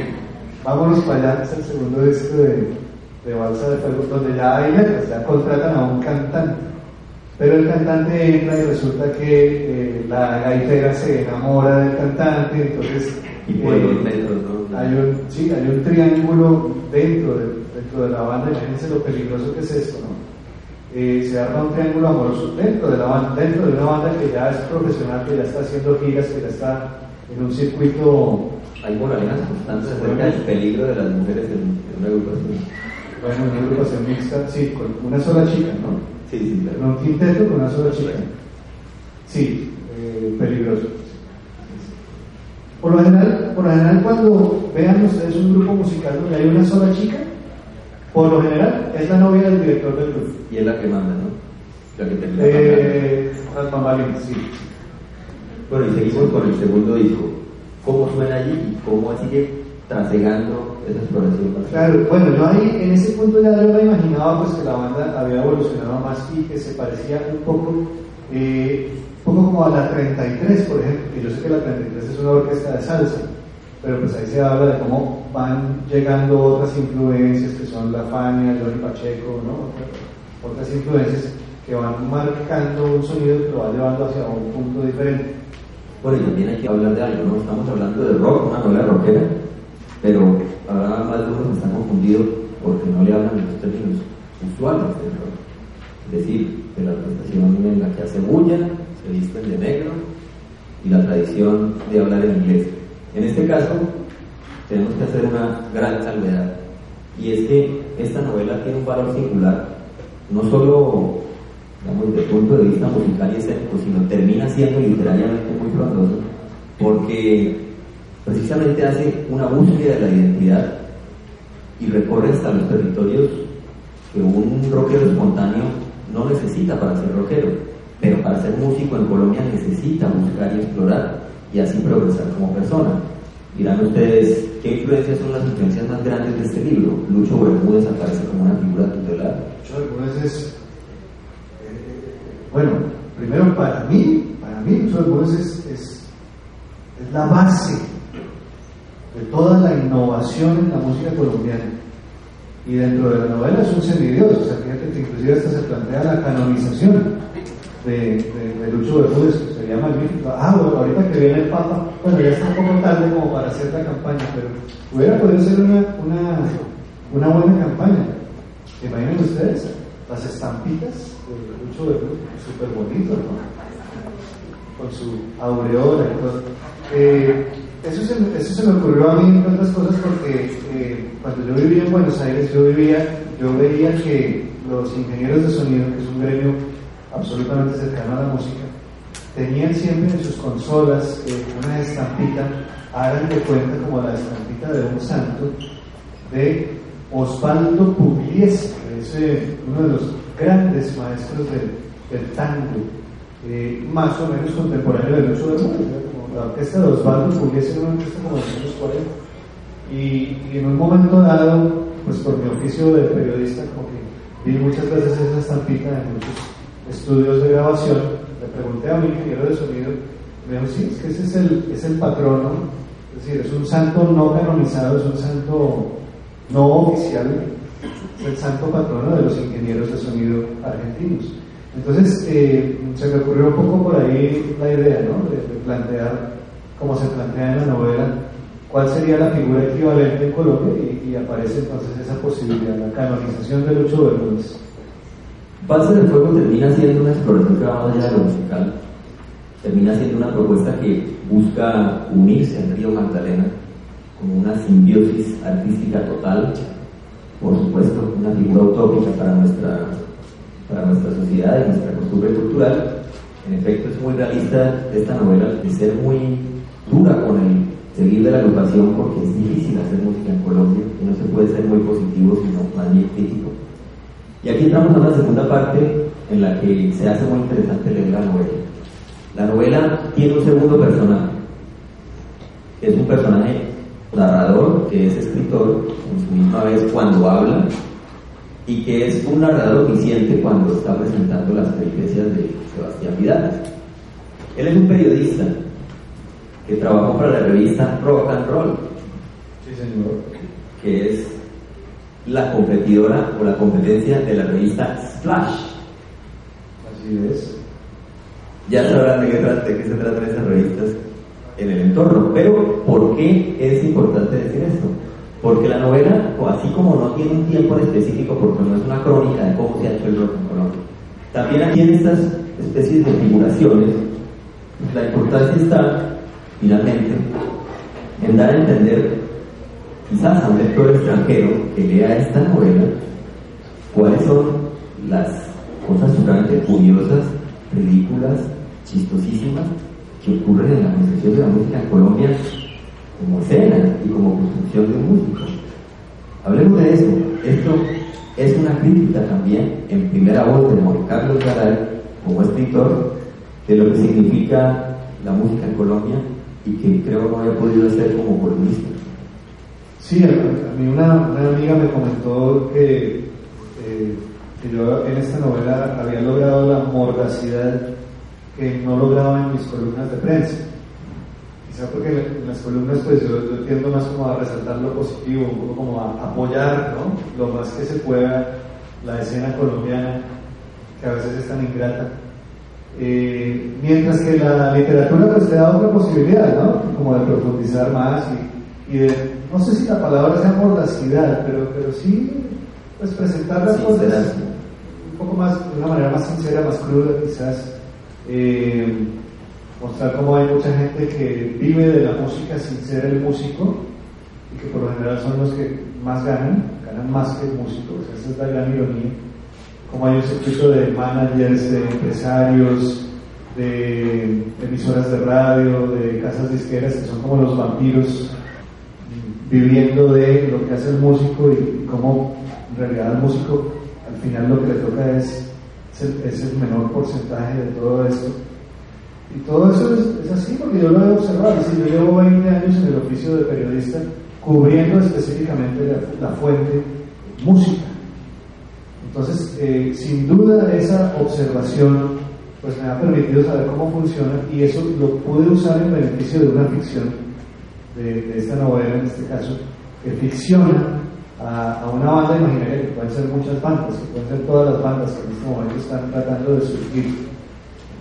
vámonos para allá, es el segundo disco de, de Balsa de Fuego, donde ya hay letras, ya contratan a un cantante. Pero el cantante entra y resulta que eh, la gaitera se enamora del cantante, entonces Y por eh, metros, ¿no? hay un, sí, hay un triángulo dentro de, dentro de la banda, imagínense lo peligroso que es esto, ¿no? Eh, se arma un triángulo amoroso dentro de la banda, dentro de una banda que ya es profesional, que ya está haciendo giras, que ya está en un circuito, Hay moralejas constantes acerca del peligro de las mujeres en, en una agrupación. bueno, una agrupación mixta, sí, con una sola chica, ¿no? Sí, sí, claro. un quinteto con una sola chica. Sí, eh, peligroso. Por lo, general, por lo general, cuando vean ustedes un grupo musical donde hay una sola chica, por lo general es la novia del director del grupo. Y es la que manda, ¿no? La que termina. Eh, las bambalinas, sí. Bueno, y seguimos con el segundo disco. ¿Cómo suena allí y cómo sigue trasegando esa exploración? Claro, bueno, yo ahí en ese punto ya yo imaginaba pues que la banda había evolucionado más y que se parecía un poco, eh, un poco como a la 33, por ejemplo, que yo sé que la 33 es una orquesta de salsa, pero pues ahí se habla de cómo van llegando otras influencias que son la Fania, Johnny Pacheco, ¿no? Otras- influencias que van marcando un sonido que lo va llevando hacia un punto diferente. Bueno, y también hay que hablar de algo, ¿no? Estamos hablando de rock, una novela rockera, pero habrá más de uno que está confundido porque no le hablan los términos usuales del rock. Es decir, de la presentación en la que hace bulla, se visten de negro y la tradición de hablar en inglés. En este caso, tenemos que hacer una gran salvedad, y es que esta novela tiene un valor singular, no solo digamos, desde el punto de vista musical y escénico, sino termina siendo literariamente muy frondoso, porque precisamente hace una búsqueda de la identidad y recorre hasta los territorios que un rockero espontáneo no necesita para ser rockero, pero para ser músico en Colombia necesita buscar y explorar y así progresar como persona. Dirán ustedes, ¿qué influencias son las influencias más grandes de este libro? Lucho Bermúdez aparece como una figura tutelar. Algunas veces, eh, bueno, primero para mí, para mí Lucho Bermúdez es, es, es la base de toda la innovación en la música colombiana. Y dentro de la novela es un semidios, o sea, fíjate que inclusive hasta se plantea la canonización de, de, de Lucho Bermúdez, que sería magnífico. Ah, bueno, ahorita que viene el Papa, bueno, ya está un poco tarde como para hacer la campaña, pero hubiera podido ser una, una, una buena campaña. Imaginen ustedes las estampitas de Lucho Bermúdez, súper bonito, ¿no? Con su aureola y todo. Eh, eso, se, eso se me ocurrió a mí, entre otras cosas, porque eh, cuando yo vivía en Buenos Aires, yo, vivía, yo veía que los ingenieros de sonido, que es un gremio absolutamente cercano a la música, tenían siempre en sus consolas eh, una estampita, hagan de cuenta como la estampita de un santo, de Osvaldo Pugliese, uno de los grandes maestros del, del tango, eh, más o menos contemporáneo de Lucho Bermúdez, ¿no? como la orquesta de Osvaldo Pugliese era una orquesta como de los años 40. Y, en un momento dado, pues por mi oficio de periodista, como que vi muchas veces esa estampita en muchos estudios de grabación, le pregunté a mi ingeniero de sonido, me dijo, sí, es que ese es el, es el patrono, es decir, es un santo no canonizado, es un santo no oficial, es el santo patrono de los ingenieros de sonido argentinos. Entonces, eh, se me ocurrió un poco por ahí la idea, ¿no? De, plantear, como se plantea en la novela, cuál sería la figura equivalente en Colombia y, y aparece entonces esa posibilidad, la canonización de Lucho Bermúdez. Base del Fuego termina siendo una exploración que va más allá de lo musical. Termina siendo una propuesta que busca unirse al río Magdalena con una simbiosis artística total, por supuesto, una figura utópica para nuestra, para nuestra sociedad y nuestra costumbre cultural. En efecto, es muy realista esta novela de ser muy dura con el seguir de la agrupación porque es difícil hacer música en Colombia y no se puede ser muy positivo sino más bien crítico. Y aquí entramos a una segunda parte en la que se hace muy interesante leer la novela. La novela tiene un segundo personaje, que es un personaje narrador, que es escritor, en su misma vez cuando habla, y que es un narrador omnisciente cuando está presentando las peripecias de Sebastián Vidal. Él es un periodista que trabajó para la revista Rock and Roll, Sí, señor. que es la competidora o la competencia de la revista Splash. Así es. Ya sabrán de qué, de qué se tratan esas revistas en el entorno. Pero, ¿por qué es importante decir esto? Porque la novela, así como no tiene un tiempo en específico, porque no es una crónica de cómo se ha hecho el rock en Colombia, también aquí en estas especies de figuraciones, la importancia está, finalmente, en dar a entender, quizás a un lector extranjero que lea esta novela, cuáles son las cosas realmente curiosas, ridículas, chistosísimas que ocurren en la construcción de la música en Colombia como escena y como construcción de un músico. Hablemos de eso. Esto es una crítica también en primera voz de Juan Carlos Garay como escritor de lo que significa la música en Colombia y que creo no había podido hacer como columnista. Sí, a, mí una, una amiga me comentó que, eh, que yo en esta novela había logrado la mordacidad que no lograba en mis columnas de prensa. Quizá porque en las columnas pues yo, yo tiendo más como a resaltar lo positivo, un poco como a apoyar ¿no? lo más que se pueda la escena colombiana, que a veces es tan ingrata. Eh, mientras que la literatura pues te da otra posibilidad, ¿no? Como de profundizar más y, y de, no sé si la palabra sea mordacidad, pero, pero sí pues presentar las cosas un poco más, de una manera más sincera, más cruda quizás. Eh, mostrar cómo hay mucha gente que vive de la música sin ser el músico y que por lo general son los que más ganan, ganan más que el músico, o sea, esa es la gran ironía. Como hay un circuito de managers, de empresarios, de emisoras de radio, de casas disqueras que son como los vampiros viviendo de lo que hace el músico y cómo en realidad al músico al final lo que le toca es, es el, el menor porcentaje de todo esto. Y todo eso es, es así porque yo lo he observado. Decir, yo llevo 20 años en el oficio de periodista cubriendo específicamente la, la fuente música. Entonces, eh, sin duda esa observación pues me ha permitido saber cómo funciona y eso lo pude usar en beneficio de una ficción, de, de esta novela en este caso, que ficciona a, a una banda imaginaria que pueden ser muchas bandas, que pueden ser todas las bandas que en este momento están tratando de surgir.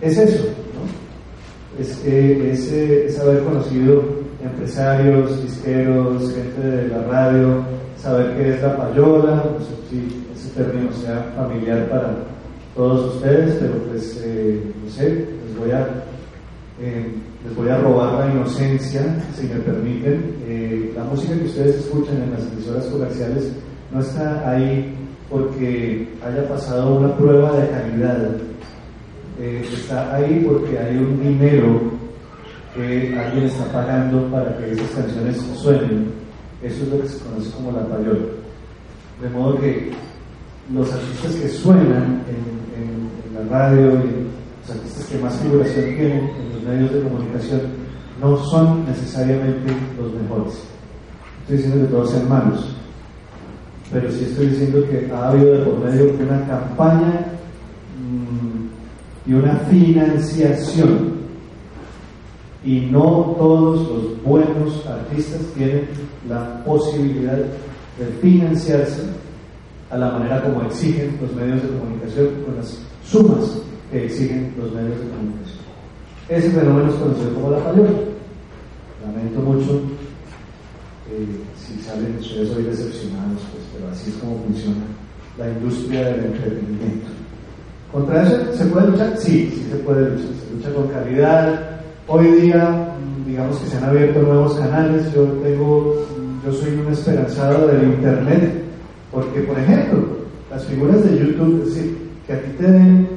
Es eso, ¿no? Es, eh, es, eh, es haber conocido empresarios, disqueros, gente de la radio, saber qué es la payola, no sé si ese término sea familiar para todos ustedes, pero pues, eh, no sé, les voy a, eh, les voy a robar la inocencia, si me permiten. Eh, la música que ustedes escuchan en las emisoras comerciales no está ahí porque haya pasado una prueba de calidad. Eh, está ahí porque hay un dinero que alguien está pagando para que esas canciones suenen. Eso es lo que se conoce como la payola. De modo que los artistas que suenan en, en- en la radio y los artistas que más figuración tienen en medios de comunicación no son necesariamente los mejores. Estoy diciendo que todos sean malos, pero sí estoy diciendo que ha habido de por medio una campaña mm, y una financiación. Y no todos los buenos artistas tienen la posibilidad de financiarse a la manera como exigen los medios de comunicación, con las sumas que exigen los medios de comunicación. Ese fenómeno es conocido como la payola. Lamento mucho eh, si salen ustedes hoy decepcionados, pues, pero así es como funciona la industria del entretenimiento. ¿Contra eso se puede luchar? Sí, sí se puede luchar. Se lucha con calidad. Hoy día, mm, digamos que se han abierto nuevos canales. Yo tengo, mm, yo soy un esperanzado del Internet, porque, por ejemplo, las figuras de YouTube, es decir, que a ti te den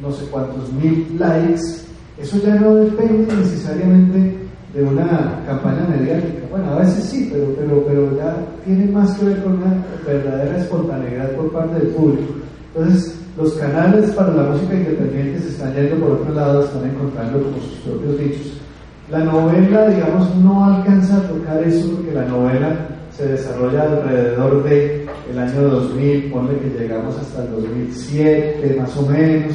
no sé cuántos mil likes, eso ya no depende necesariamente de una campaña mediática. Bueno, a veces sí, pero, pero, pero ya tiene más que ver con una verdadera espontaneidad por parte del público. Entonces, los canales para la música independiente se están yendo por otro lado, están encontrando como sus propios dichos. La novela, digamos, no alcanza a tocar eso porque la novela se desarrolla alrededor de el año 2000, ponle que llegamos hasta el 2007 más o menos,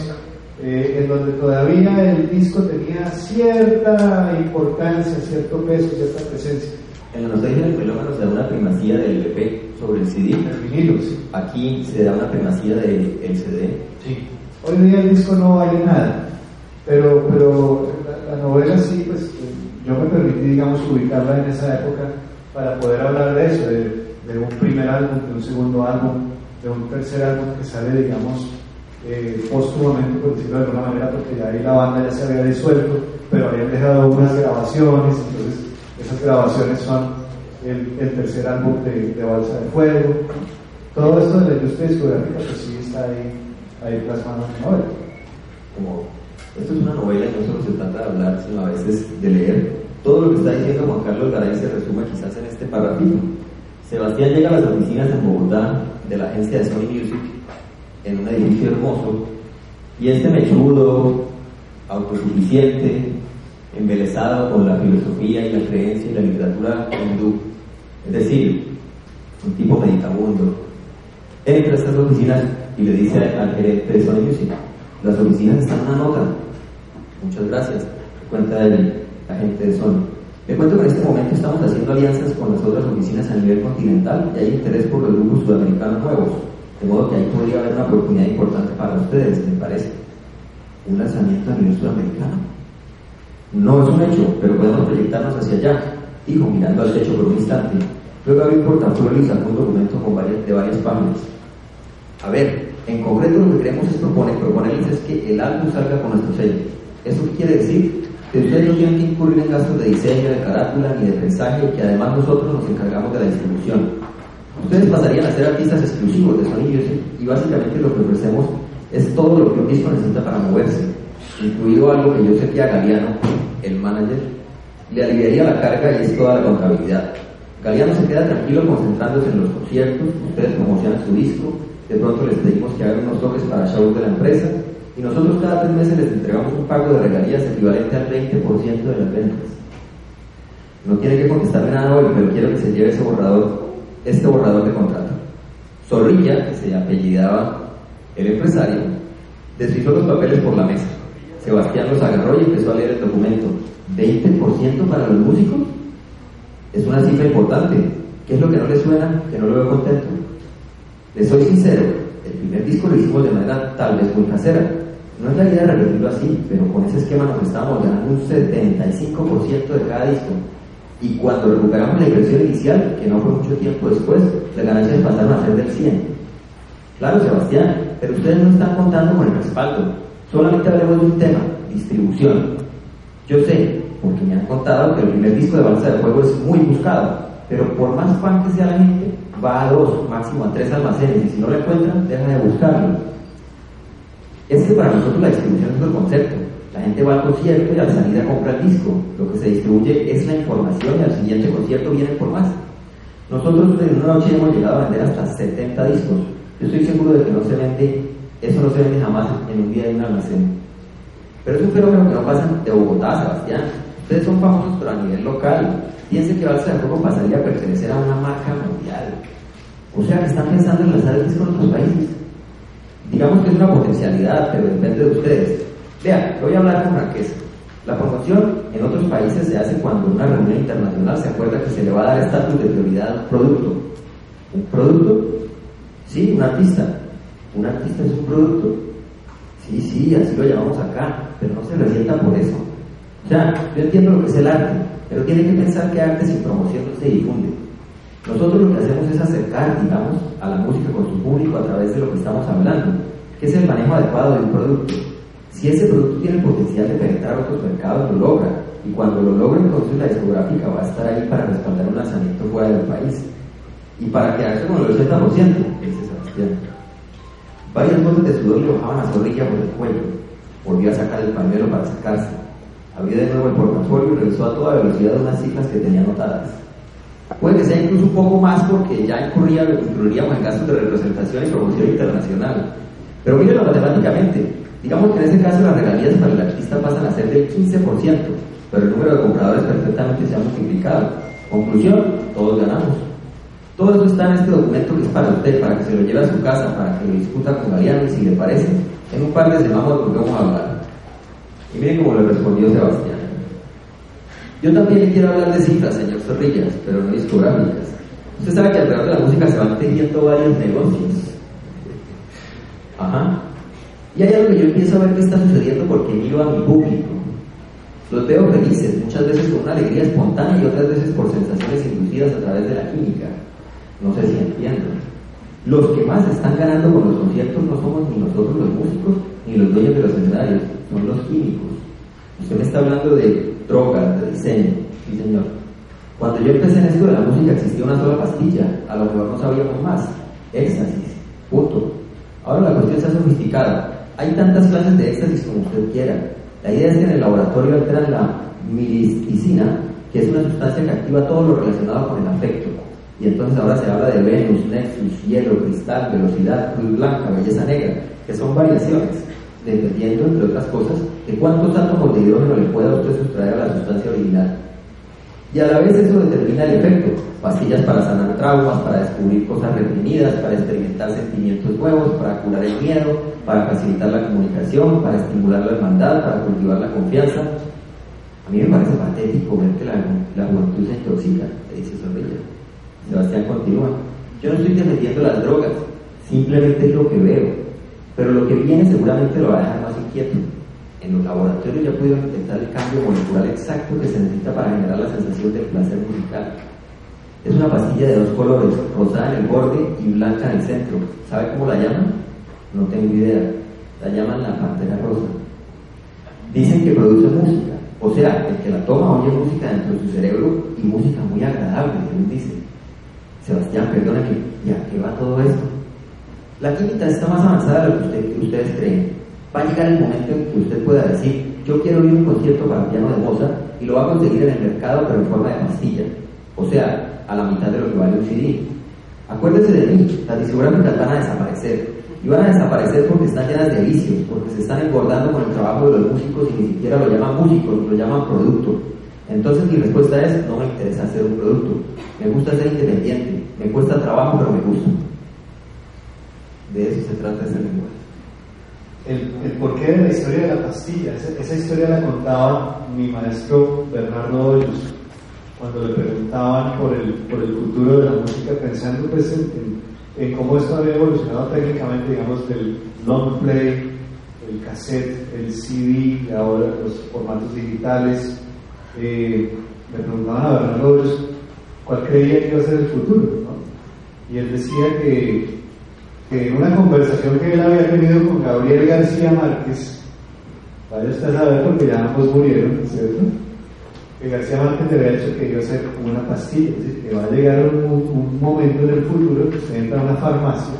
eh, en donde todavía el disco tenía cierta importancia, cierto peso, cierta presencia. En la nostalgia del melómano se da una primacía del EP sobre el CD. El vinilo, sí. Aquí se da una primacía del CD. Sí. Hoy día el disco no vale nada, pero, pero la, la novela sí, pues yo me permití, digamos, ubicarla en esa época para poder hablar de eso, de, de un primer álbum, de un segundo álbum, de un tercer álbum que sale, digamos, eh, póstumamente, por decirlo de alguna manera, porque ya ahí la banda ya se había disuelto, pero habían dejado unas grabaciones, entonces esas grabaciones son el, el tercer álbum de, de Balsa de Fuego. Todo esto de la industria discográfica, pues sí está ahí, ahí plasmado en la novela. como esto es una novela no solo se trata de hablar, sino a veces de leer. Todo lo que está diciendo Juan Carlos Garay se resume quizás en este parrafito. Sebastián llega a las oficinas en Bogotá de la agencia de Sony Music en un edificio hermoso y este mechudo, autosuficiente, embelesado con la filosofía y la creencia y la literatura hindú, es decir, un tipo meditabundo, entra a estas oficinas y le dice al gerente de Sony Music, las oficinas están a nota. Muchas gracias. Cuenta el agente de Sony. Le cuento que en este momento estamos haciendo alianzas con las otras oficinas a nivel continental y hay interés por los grupos sudamericanos nuevos. De modo que ahí podría haber una oportunidad importante para ustedes, me parece. Un lanzamiento a nivel sudamericano. No es un hecho, pero podemos proyectarnos hacia allá, dijo mirando al techo por un instante. Luego abrió un portafolio y sacó un documento con varias, de varias páginas. A ver, en concreto lo que queremos es proponer, proponerles es que el álbum salga con nuestro sello. ¿Eso qué quiere decir? Que ustedes no tienen que incurrir en gastos de diseño, de carátula ni de mensaje, que además nosotros nos encargamos de la distribución. Ustedes pasarían a ser artistas exclusivos de Sony Music y básicamente lo que ofrecemos es todo lo que un disco necesita para moverse, incluido algo que yo sé que a Galeano, el manager, le aliviaría la carga y es toda la contabilidad. Galeano se queda tranquilo concentrándose en los conciertos, ustedes promocionan su disco, de pronto les pedimos que hagan unos toques para shows de la empresa y nosotros cada tres meses les entregamos un pago de regalías equivalente al 20% de las ventas. No tiene que contestarme nada hoy, pero quiero que se lleve ese borrador, este borrador de contrato. Zorrilla, que se apellidaba el empresario, deslizó los papeles por la mesa. Sebastián los agarró y empezó a leer el documento. ¿20% para los músicos? Es una cifra importante. ¿Qué es lo que no le suena? Que no lo veo contento. Les soy sincero, el primer disco lo hicimos de manera tal vez muy casera. No es la idea de repetirlo así, pero con ese esquema nos estábamos ganando un 75% de cada disco. Y cuando recuperamos la inversión inicial, que no fue mucho tiempo después, las ganancias pasaron a ser del 100. Claro, Sebastián, pero ustedes no están contando con el respaldo. Solamente hablemos de un tema, distribución. Yo sé, porque me han contado que el primer disco de Balsa de Fuego es muy buscado, pero por más fan que sea la gente, va a dos, máximo a tres almacenes, y si no lo encuentran, deja de buscarlo. Es que para nosotros la distribución es el concepto. La gente va al concierto y al salir a comprar disco. Lo que se distribuye es la información y al siguiente concierto vienen por más. Nosotros en una noche hemos llegado a vender hasta 70 discos. Yo estoy seguro de que no se vende, eso no se vende jamás en un día en un almacén. Pero es un fenómeno que no pasa de Bogotá, Sebastián. Ustedes son famosos, pero a nivel local. Piensen que Balsa de Fuego pasaría a pertenecer a una marca mundial. O sea, que están pensando en lanzar el disco en otros países. Digamos que es una potencialidad, pero depende de ustedes. Vea, le voy a hablar con franqueza. La promoción en otros países se hace cuando una reunión internacional se acuerda que se le va a dar estatus de prioridad a producto. ¿Un producto? Sí, un artista. Un artista es un producto. Sí, sí, así lo llamamos acá, pero no se resienta por eso. O sea, yo entiendo lo que es el arte, pero tiene que pensar que arte sin promoción no se difunde. Nosotros lo que hacemos es acercar, digamos, a la música con su público a través de lo que estamos hablando, que es el manejo adecuado de un producto. Si ese producto tiene el potencial de penetrar otros mercados, lo logra. Y cuando lo logra, entonces la discográfica va a estar ahí para respaldar un lanzamiento fuera del país. Y para quedarse con el 80%, dice Sebastián. Varias gotas de sudor le bajaban a Zorrilla por el cuello. Volvió a sacar el pañuelo para sacarse. Abrió de nuevo el portafolio y revisó a toda velocidad unas cifras que tenía anotadas. Puede que sea incluso un poco más porque ya incurría, incluiríamos en gastos de representación y promoción internacional. Pero mírenlo matemáticamente. Digamos que en ese caso las regalías para el artista pasan a ser del 15%, pero el número de compradores perfectamente se ha multiplicado. Conclusión, todos ganamos. Todo eso está en este documento que es para usted, para que se lo lleve a su casa, para que lo discuta con Mariano y si le parece, en un par de semanas volvemos a hablar. Y miren cómo le respondió Sebastián. Yo también le quiero hablar de cifras, señor Zorrillas, pero no discográficas. Usted sabe que alrededor de la música se van tejiendo varios negocios. Ajá. Y hay algo que yo empiezo a ver que está sucediendo porque miro a mi público. Los veo felices, muchas veces con una alegría espontánea y otras veces por sensaciones inducidas a través de la química. No sé si entienden. Los que más están ganando con los conciertos no somos ni nosotros los músicos ni los dueños de los escenarios, son los químicos. Usted me está hablando de drogas, de diseño, sí señor. Cuando yo empecé en esto de la música existía una sola pastilla, a lo mejor no sabíamos más. Éxtasis, punto. Ahora la cuestión se ha sofisticado. Hay tantas clases de éxtasis como usted quiera. La idea es que en el laboratorio entran la miristicina, que es una sustancia que activa todo lo relacionado con el afecto. Y entonces ahora se habla de Venus, Nexus, hielo, cristal, velocidad, cruz blanca, belleza negra, que son variaciones, dependiendo, entre otras cosas, de cuántos átomos de hidrógeno le pueda usted sustraer a la sustancia original. Y a la vez eso determina el efecto. Pastillas para sanar traumas, para descubrir cosas reprimidas, para experimentar sentimientos nuevos, para curar el miedo, para facilitar la comunicación, para estimular la hermandad, para cultivar la confianza. A mí me parece patético ver que la, juventud se intoxica, dice Zorrilla. Sebastián continúa. Yo no estoy defendiendo las drogas, simplemente es lo que veo. Pero lo que viene seguramente lo va a dejar más inquieto. En los laboratorios ya pudieron detectar el cambio molecular exacto que se necesita para generar la sensación de placer musical. Es una pastilla de dos colores, rosada en el borde y blanca en el centro. ¿Sabe cómo la llaman? No tengo idea. La llaman la pantera rosa. Dicen que produce música. O sea, el que la toma oye música dentro de su cerebro y música muy agradable, según dice. Sebastián, perdóneme, ¿ya qué va todo esto? La química está más avanzada de lo que, que ustedes creen. Va a llegar el momento en que usted pueda decir, yo quiero oír un concierto para piano de Mozart y lo va a conseguir en el mercado pero en forma de pastilla. O sea, a la mitad de lo que vale un CD. Acuérdese de mí, las discográficas van a desaparecer. Y van a desaparecer porque están llenas de vicios, porque se están engordando con el trabajo de los músicos y ni siquiera lo llaman músicos, lo llaman producto. Entonces mi respuesta es, no me interesa hacer un producto. Me gusta ser independiente. Me cuesta trabajo, pero me gusta. De eso se trata ese lenguaje. El, el porqué de la historia de la pastilla, esa, esa historia la contaba mi maestro Bernardo Hoyos cuando le preguntaban por el, por el futuro de la música, pensando pues en, en, en cómo esto había evolucionado técnicamente, digamos, del long play, el cassette, el CD, ahora los formatos digitales. Eh, me preguntaban a Bernardo Hoyos cuál creía que iba a ser el futuro, ¿no? Y él decía que que una conversación que él había tenido con Gabriel García Márquez, vaya usted a saber porque ya ambos murieron, ¿cierto? Que García Márquez le había dicho que iba a ser una pastilla, es decir, que va a llegar un, un momento en el futuro que usted entra a una farmacia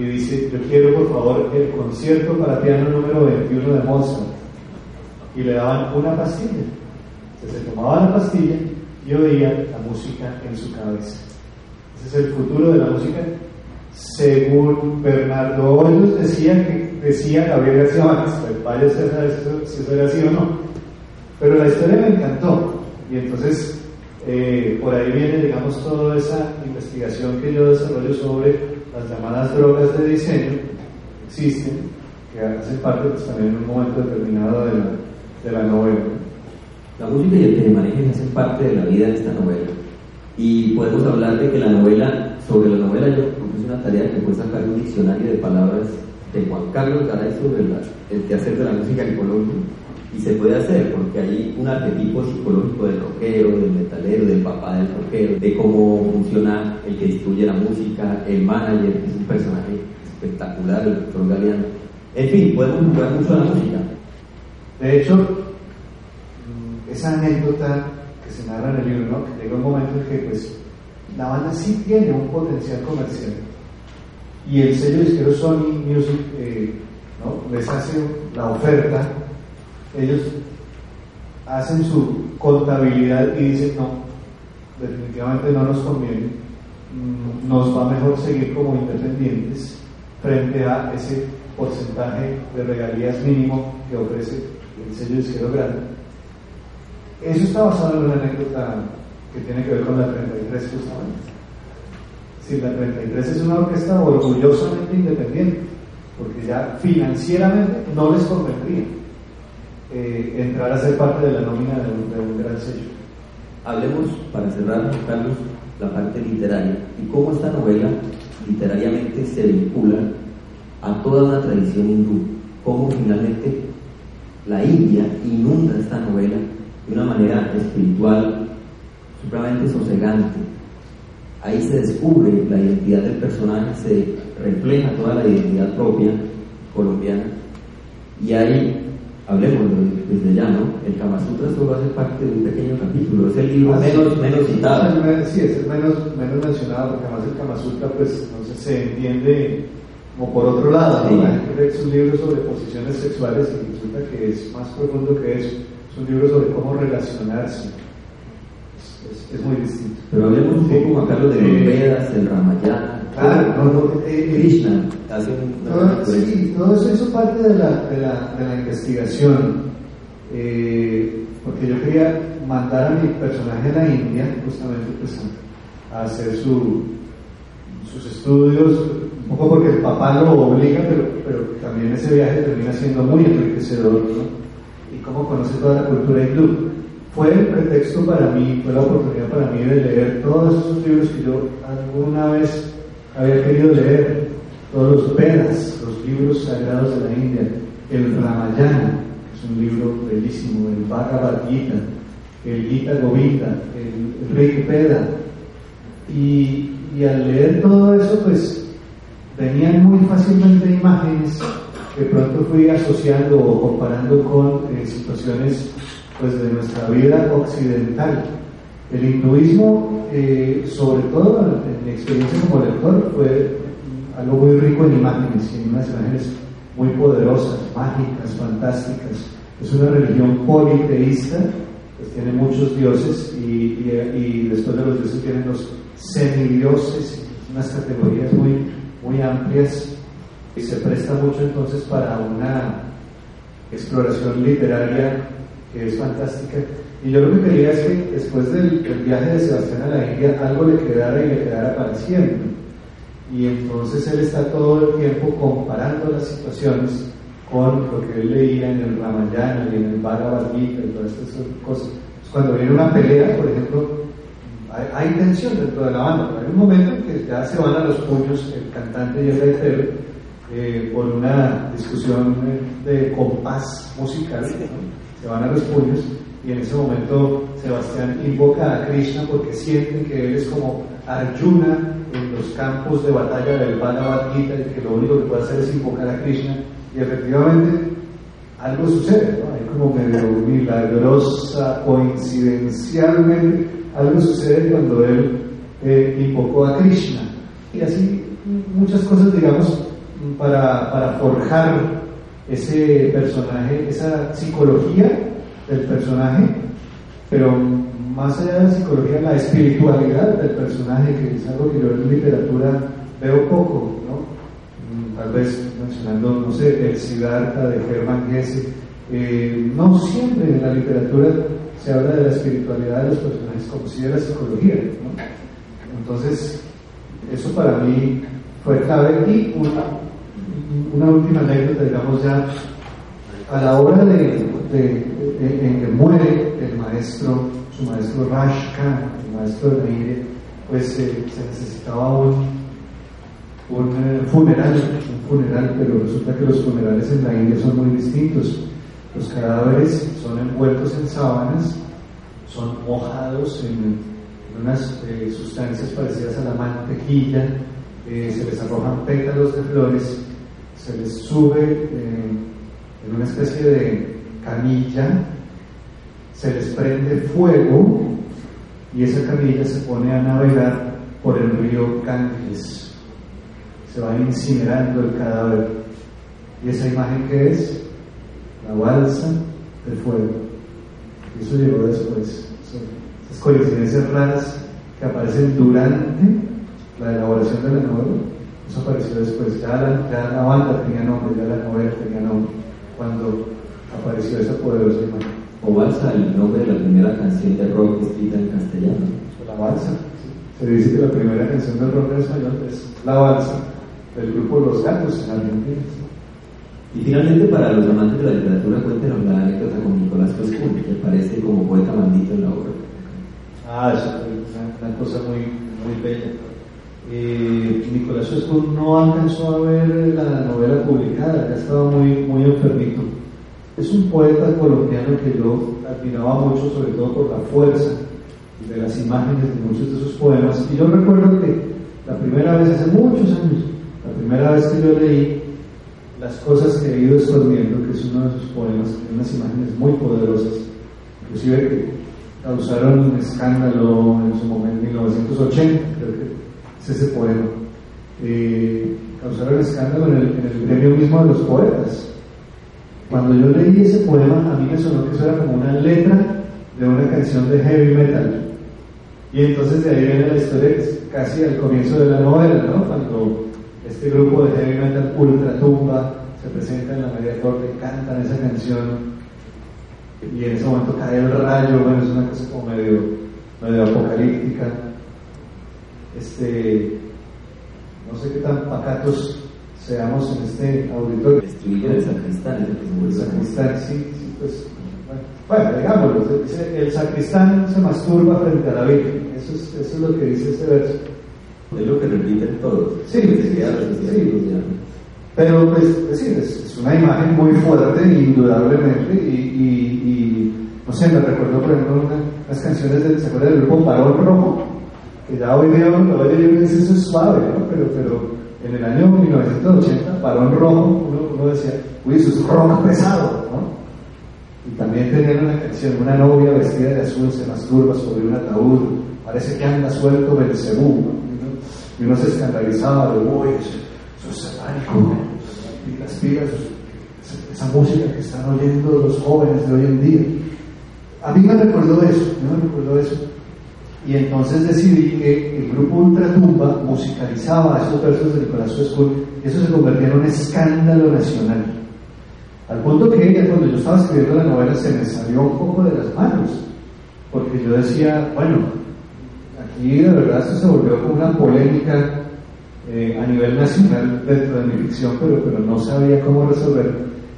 y dice, yo quiero por favor el concierto para piano número 21 de Mozart. Y le daban una pastilla. Entonces se tomaba la pastilla y oía la música en su cabeza. Ese es el futuro de la música según Bernardo Hoyos decía que decía Gabriel García Márquez, vaya si eso era así o no. Pero la historia me encantó y entonces eh, por ahí viene, digamos, toda esa investigación que yo desarrollo sobre las llamadas drogas de diseño, existen, que hacen parte pues, también en un momento determinado de la, de la novela. La música y el telemaneje hacen parte de la vida de esta novela. Y podemos hablar de que la novela, sobre la novela yo propuse una tarea que fue sacar un diccionario de palabras de Juan Carlos Garay sobre la- el quehacer de la música en Colombia. Y se puede hacer porque hay un arquetipo psicológico del rockero, del metalero, del papá del rockero, de cómo funciona el que distribuye la música, el manager, que es un personaje espectacular, el doctor Galeano. En fin, podemos jugar mucho a la música. De hecho, mm, esa anécdota que se narra en el libro, ¿no? que llega un momento en que pues, la banda sí tiene un potencial comercial y el sello disquero Sony Music eh, les hace la oferta, ellos hacen su contabilidad y dicen no, definitivamente no nos conviene, mm, nos va mejor seguir como independientes frente a ese porcentaje de regalías mínimo que ofrece el sello disquero grande. Eso está basado en una anécdota que tiene que ver con la 33 justamente. Si la 33 es una orquesta orgullosamente independiente, porque ya financieramente no les convendría eh, entrar a ser parte de la nómina de un, gran sello. Hablemos, para cerrar, Carlos, la parte literaria y cómo esta novela literariamente se vincula a toda una tradición hindú, cómo finalmente la India inunda esta novela de una manera espiritual supremamente sosegante. Ahí se descubre la identidad del personaje, se refleja toda la identidad propia colombiana y ahí, hablemos desde ya, ¿no? El Kama Sutra solo hace parte de un pequeño capítulo, es el libro menos, menos citado. Sí, es el menos, menos mencionado, porque además el Kama Sutra, pues, entonces se entiende como por otro lado, Sí. ¿no? La gente ve sus libros sobre posiciones sexuales y resulta que es más profundo que eso. Es un libro sobre cómo relacionarse. Es, muy distinto. Pero hablemos un poco, Juan Carlos, de los. Vedas, del Ramayana, Claro, no, no, eh, eh, Krishna, hace un- sí, todo eso hizo parte de la, de la, de la investigación, eh, porque yo quería mandar a mi personaje a la India, justamente pues, a, a hacer su, sus estudios, un poco porque el papá lo obliga, pero, pero también ese viaje termina siendo muy enriquecedor, ¿no? Y cómo conoce toda la cultura hindú. Fue el pretexto para mí, fue la oportunidad para mí de leer todos esos libros que yo alguna vez había querido leer, todos los Vedas, los libros sagrados de la India, el Ramayana, que es un libro bellísimo, el Bhagavad Gita, el Gita Govinda, el Rig Veda, y, y al leer todo eso, pues venían muy fácilmente imágenes que pronto fui asociando o comparando con eh, situaciones pues, de nuestra vida occidental. El hinduismo, eh, sobre todo en mi experiencia como lector, fue algo muy rico en imágenes en unas imágenes muy poderosas, mágicas, fantásticas. Es una religión politeísta, pues tiene muchos dioses y, y- después de los dioses vienen los semidioses, unas categorías muy, muy amplias y se presta mucho entonces para una exploración literaria que es fantástica. Y yo lo que quería es que después del, del viaje de Sebastián a la India algo le quedara y le quedara para siempre. Y entonces él está todo el tiempo comparando las situaciones con lo que él leía en el Ramayana y en el Bhagavad Gita y todas estas cosas. Entonces, cuando viene una pelea, por ejemplo, hay, hay tensión dentro de la banda, hay un momento en que ya se van a los puños el cantante y el gaitero eh, por una discusión eh, de compás musical, ¿no? Se van a los puños y en ese momento Sebastián invoca a Krishna porque siente que él es como Arjuna en los campos de batalla del Bhagavad Gita y que lo único que puede hacer es invocar a Krishna y efectivamente algo sucede, ¿no? Hay como medio milagrosa, coincidencialmente, algo sucede cuando él eh, invocó a Krishna. Y así muchas cosas, digamos, para, para forjar ese personaje, esa psicología del personaje, pero más allá de la psicología, la espiritualidad del personaje, que es algo que yo en literatura veo poco, ¿no? Mm, Tal vez mencionando, no sé, el Siddhartha de Hermann Hesse. eh, no siempre en la literatura se habla de la espiritualidad de los personajes como si de la psicología, ¿no? Entonces, eso para mí fue clave y una- una última anécdota, digamos ya, a la hora de, en que muere el maestro, su maestro Raj Khan, el maestro de India, pues eh, se necesitaba un, un eh, funeral, un funeral, pero resulta que los funerales en la India son muy distintos. Los cadáveres son envueltos en sábanas, son mojados en, unas eh, sustancias parecidas a la mantequilla, se les arrojan pétalos de flores, se les sube eh, en una especie de camilla, se les prende fuego y esa camilla se pone a navegar por el río Ganges. Se va incinerando el cadáver. ¿Y esa imagen que es? La balsa de fuego. Eso llegó después. Son esas coincidencias raras que aparecen durante la elaboración de la novela. Apareció después. Ya la, ya la banda tenía nombre, ya la novela tenía nombre. Cuando apareció esa poderosa imagen. O balsa, el nombre de la primera canción de rock escrita en castellano. La balsa. Se dice que la primera canción del rock español es La balsa del grupo Los Gatos en Argentina. Y finalmente, para los amantes de la literatura, cuéntenos la anécdota con Nicolás Coscún, que aparece como poeta maldito en la obra. Ah, es una, una cosa muy, muy bella. Eh, Nicolás Oscur no alcanzó a ver la novela publicada, ya estaba muy, muy enfermito. Es un poeta colombiano que yo admiraba mucho, sobre todo por la fuerza de las imágenes de muchos de sus poemas. Y yo recuerdo que la primera vez, hace muchos años, la primera vez que yo leí Las cosas que he ido escondiendo, que es uno de sus poemas, tiene unas imágenes muy poderosas, inclusive que causaron un escándalo en su momento, en 1980, creo que es ese poema. Eh, causaron escándalo en el, en el gremio mismo de los poetas. Cuando yo leí ese poema, a mí me sonó que eso era como una letra de una canción de heavy metal. Y entonces de ahí viene la historia casi al comienzo de la novela, ¿no? Cuando este grupo de heavy metal ultra tumba se presenta en la media corte, cantan esa canción y en ese momento cae el rayo, bueno, es una cosa como medio, medio apocalíptica. Este, no sé qué tan pacatos seamos en este auditorio. El estribillo del sacristán el El sacristán, sí, sí, pues. Bueno, bueno, digámoslo, dice, el sacristán se masturba frente a la Virgen. Eso es, eso es lo que dice este verso. Es lo que repiten todos. Sí, sí, sí. Pero, pues, es decir, es, una imagen muy fuerte, indudablemente, y, y, y, no sé, me recuerdo, por ejemplo, una- unas canciones del, ¿se acuerda del grupo Barón Rojo? Que ya hoy día, hoy día eso es suave, ¿no? Pero, pero en el año 1980, Barón Rojo, uno, uno decía, uy, eso es rock pesado, ¿no? Y también tenían una canción, una novia vestida de azul se masturba sobre un ataúd, parece que anda suelto Belcebú, ¿no? Y uno- se escandalizaba de, uy, eso, es satánico, y las pilas, esa, música que están oyendo los jóvenes de hoy en día. A mí me recordó eso, me recordó eso. Y entonces decidí que el grupo Ultratumba musicalizaba esos versos de Nicolás Suescur y eso se convertía en un escándalo nacional. Al punto que ya cuando yo estaba escribiendo la novela se me salió un poco de las manos, porque yo decía, bueno, aquí de verdad esto se volvió como una polémica eh, a nivel nacional dentro de mi ficción, pero, pero no sabía cómo resolver.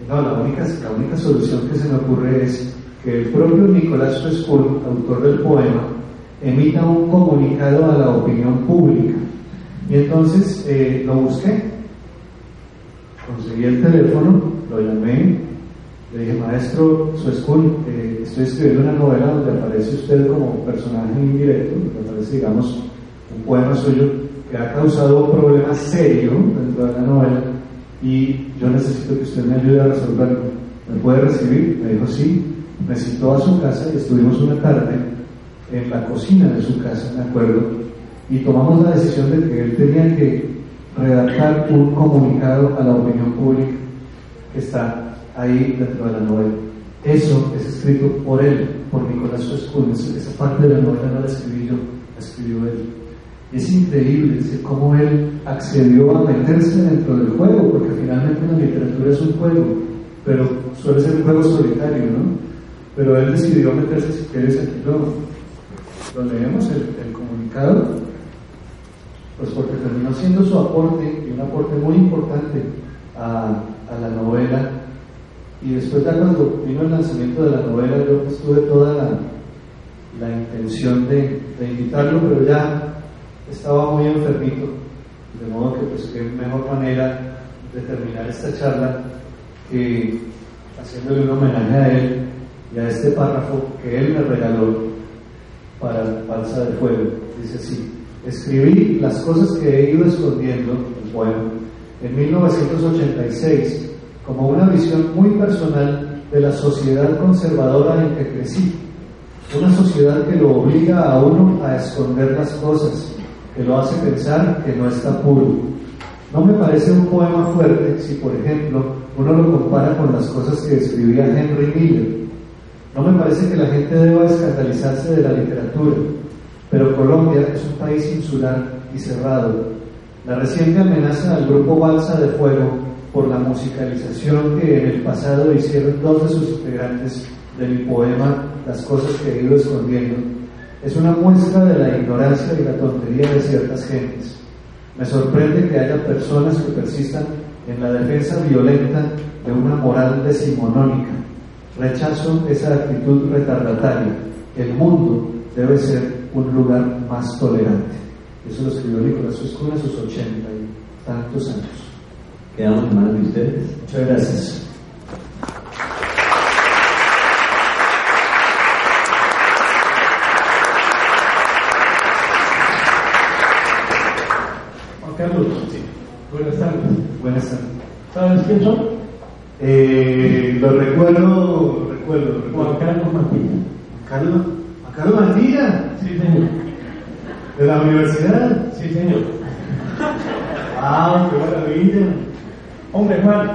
No, la única, la única solución que se me ocurre es que el propio Nicolás Suescur, autor del poema, emita un comunicado a la opinión pública. Y entonces eh, lo busqué, conseguí el teléfono, lo llamé, le dije, maestro Suescur, eh, estoy escribiendo una novela donde aparece usted como personaje indirecto, donde aparece, digamos, un poema suyo que ha causado un problema serio dentro de la novela y yo necesito que usted me ayude a resolverlo. ¿Me puede recibir? Me dijo, sí. Me citó a su casa y estuvimos una tarde en la cocina de su casa, me acuerdo, y tomamos la decisión de que él tenía que redactar un comunicado a la opinión pública que está ahí dentro de la novela. Eso es escrito por él, por Nicolás Suescun. Esa parte de la novela no la escribí yo, la escribió él. Es increíble decir, cómo él accedió a meterse dentro del juego, porque finalmente la literatura es un juego, pero suele ser un juego solitario, ¿no? Pero él decidió meterse, si quieres, aquí lo, lo leemos, el, comunicado, pues porque terminó siendo su aporte y un aporte muy importante a, la novela. Y después ya cuando vino el lanzamiento de la novela, yo pues tuve toda la, la intención de, de invitarlo, pero ya estaba muy enfermito, de modo que pues qué mejor manera de terminar esta charla que haciéndole un homenaje a él y a este párrafo que él me regaló para Balsa de Fuego. Dice así, escribí las cosas que he ido escondiendo, el poema, en 1986 como una visión muy personal de la sociedad conservadora en que crecí. Una sociedad que lo obliga a uno a esconder las cosas, que lo hace pensar que no está puro. No me parece un poema fuerte si, por ejemplo, uno lo compara con las cosas que escribía Henry Miller. No me parece que la gente deba escandalizarse de la literatura, pero Colombia es un país insular y cerrado. La reciente amenaza al grupo Balsa de Fuego por la musicalización que en el pasado hicieron dos de sus integrantes de mi poema Las cosas que he ido escondiendo, es una muestra de la ignorancia y la tontería de ciertas gentes. Me sorprende que haya personas que persistan en la defensa violenta de una moral decimonónica. Rechazo esa actitud retardataria. El mundo debe ser un lugar más tolerante. Eso lo escribió Nicolás Oscura a sus ochenta y tantos años. Quedamos en manos de ustedes. Muchas gracias. Juan Carlos, buenas tardes. Buenas tardes. ¿Sabes quién soy? Eh, lo recuerdo, recuerdo, Juan recuerdo. Carlos Martínez. Carlos, a Carlos Mantilla, Sí, señor. de la universidad. Sí, señor. ¡Ah, qué maravilla! Hombre, Juan,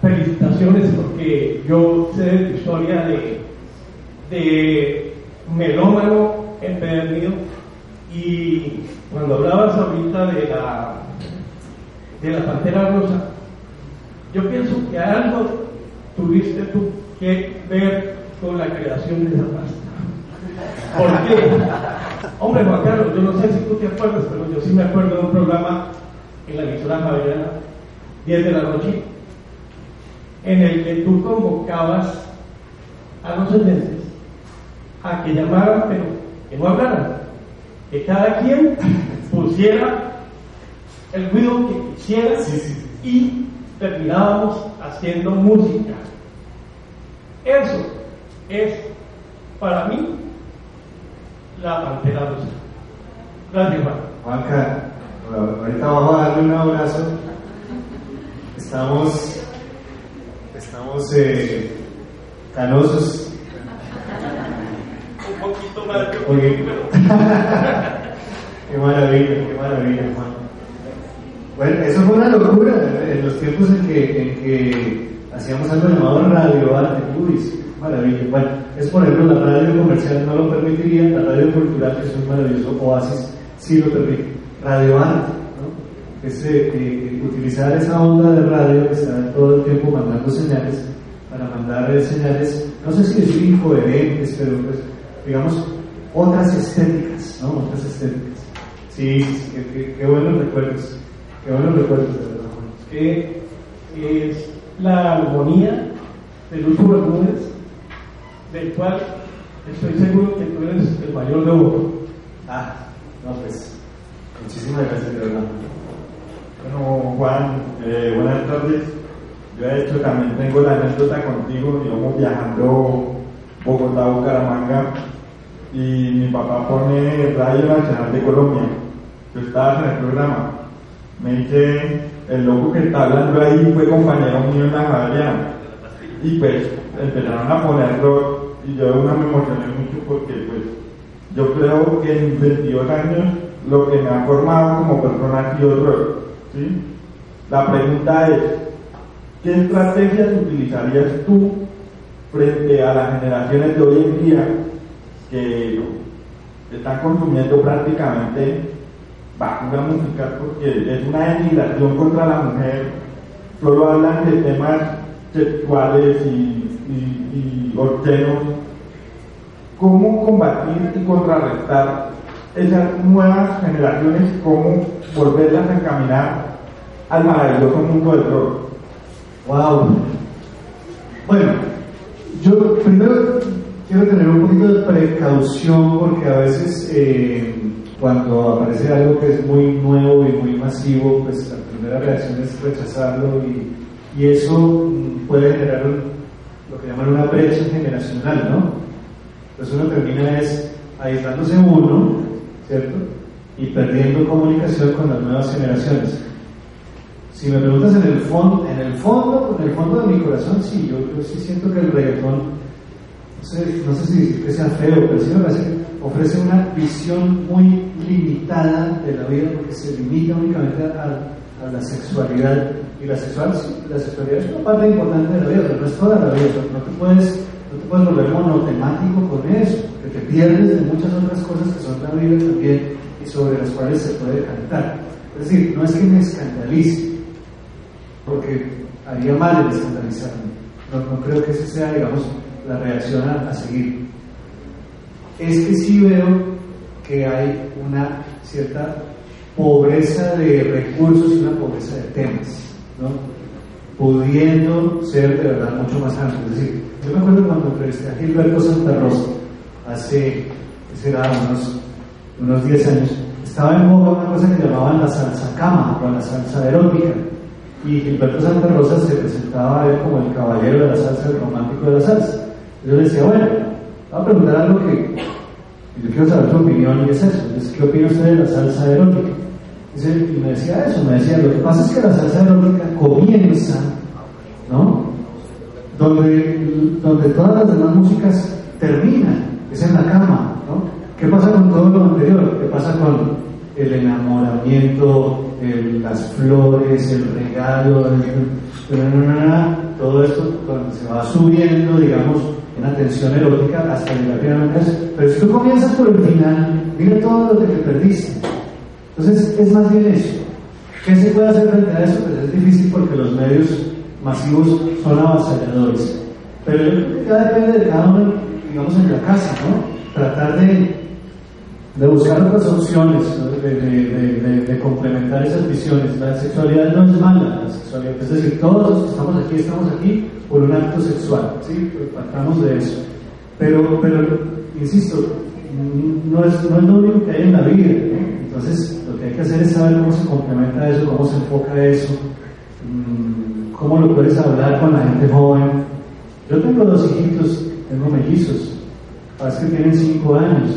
felicitaciones porque yo sé de tu historia de, de melómano empedernido y cuando hablabas ahorita de la, de la Pantera Rosa, yo pienso que algo tuviste tú que ver con la creación de esa pasta. ¿Por qué? Hombre, Juan Carlos, yo no sé si tú te acuerdas, pero yo sí me acuerdo de un programa en la emisora Javeriana, 10 de la noche, en el que tú convocabas a los oyentes a que llamaran, pero que no hablaran, que cada quien pusiera el ruido que quisiera y terminábamos haciendo música. Eso es para mí la pantera rosa. Gracias, Juan. Ahorita vamos a darle un abrazo. Estamos, estamos eh, canosos. Un poquito más que Oye. qué maravilla, qué maravilla, Juan. Bueno, eso fue una locura en los tiempos en que, en que hacíamos algo llamado radio arte, sí, maravilla. Bueno, es por ejemplo, la radio comercial no lo permitiría, la radio cultural, que es un maravilloso oasis, sí lo permite. Radio arte, ¿no? Es eh, eh, utilizar esa onda de radio que está todo el tiempo mandando señales, para mandar eh, señales, no sé si decir incoherentes, pero pues, digamos, otras estéticas, ¿no? Otras estéticas. Sí, sí, qué, qué- qué buenos recuerdos. Qué buenos recuerdos, de verdad, que es la armonía de Lucho Bermúdez, del cual estoy seguro que tú eres el mayor de. Ah, no, pues, muchísimas gracias, de verdad. Bueno, Juan, eh, buenas tardes. Yo de hecho también tengo la anécdota contigo, íbamos viajando Bogotá-Bucaramanga y mi papá pone Radio Nacional de Colombia. Tú estabas en el programa. Me dice, el loco que está hablando ahí fue compañero mío en la Javeriana. Y pues empezaron a poner rock y yo una me emocioné mucho porque pues yo creo que en 22 años lo que me ha formado como persona el rock. ¿sí? La pregunta es, ¿qué estrategias utilizarías tú frente a las generaciones de hoy en día que están consumiendo prácticamente basura musical porque es una denigración contra la mujer? Solo hablan de temas sexuales y, y, cómo combatir y contrarrestar esas nuevas generaciones, cómo volverlas a encaminar al maravilloso mundo del rock. Wow. Bueno, yo primero quiero tener un poquito de precaución porque a veces eh, cuando aparece algo que es muy nuevo y muy masivo, pues la primera reacción es rechazarlo y, y eso mm, puede generar un- lo que llaman una brecha generacional, ¿no? Entonces uno termina es aislándose uno, ¿cierto? Y perdiendo comunicación con las nuevas generaciones. Si me preguntas en el fondo, en el fondo, en el fondo de mi corazón, sí, yo, sí siento que el reggaetón, no sé, no sé si decir que sea feo, pero sí me parece que ofrece una visión muy limitada de la vida porque se limita únicamente a, la sexualidad. Y la sexualidad es una parte importante de la vida, pero no es toda la vida. No te puedes, no te puedes volver monotemático con eso, te pierdes de muchas otras cosas que son la vida también y sobre las cuales se puede cantar. Es decir, no es que me escandalice, porque haría mal el escandalizarme. No, creo que esa sea, digamos, la reacción a, a seguir. Es que sí veo que hay una cierta pobreza de recursos y una pobreza de temas, ¿no? pudiendo ser de verdad mucho más amplio. Es decir, yo me acuerdo cuando entrevisté a Gilberto Santa Rosa hace, ¿qué será? Unos, unos 10 años, estaba en boga una cosa que llamaban la salsa cama o la salsa erótica. Y Gilberto Santa Rosa se presentaba a él como el caballero de la salsa, el romántico de la salsa. Yo le decía, bueno, voy a preguntar algo que yo quiero saber su opinión y es eso. ¿qué opina usted de la salsa erótica? Y me decía eso, me decía, lo que pasa es que la salsa erótica comienza, ¿no? Donde, donde todas las demás músicas terminan, es en la cama, ¿no? ¿Qué pasa con todo lo anterior? ¿Qué pasa con el enamoramiento, las flores, el regalo, el- todo esto cuando se va subiendo, digamos, una tensión erótica hasta llegar finalmente. Pero si tú comienzas por el final, mira todo lo que te perdiste. Entonces, es más bien eso. ¿Qué se puede hacer frente a eso? Pues es difícil porque los medios masivos son avasalladores. Pero ya depende de cada uno, digamos, en la casa, ¿no? Tratar de, de buscar otras opciones, de, de- complementar esas visiones. La sexualidad no es mala, la sexualidad, es decir, todos los que estamos aquí estamos aquí por un acto sexual, ¿sí? Partamos de eso. Pero, pero insisto, no es, no es lo único que hay en la vida. ¿no? Entonces, lo que hay que hacer es saber cómo se complementa eso, cómo se enfoca eso, mm, cómo lo puedes hablar con la gente joven. Yo tengo dos hijitos, tengo mellizos, parece que tienen cinco años,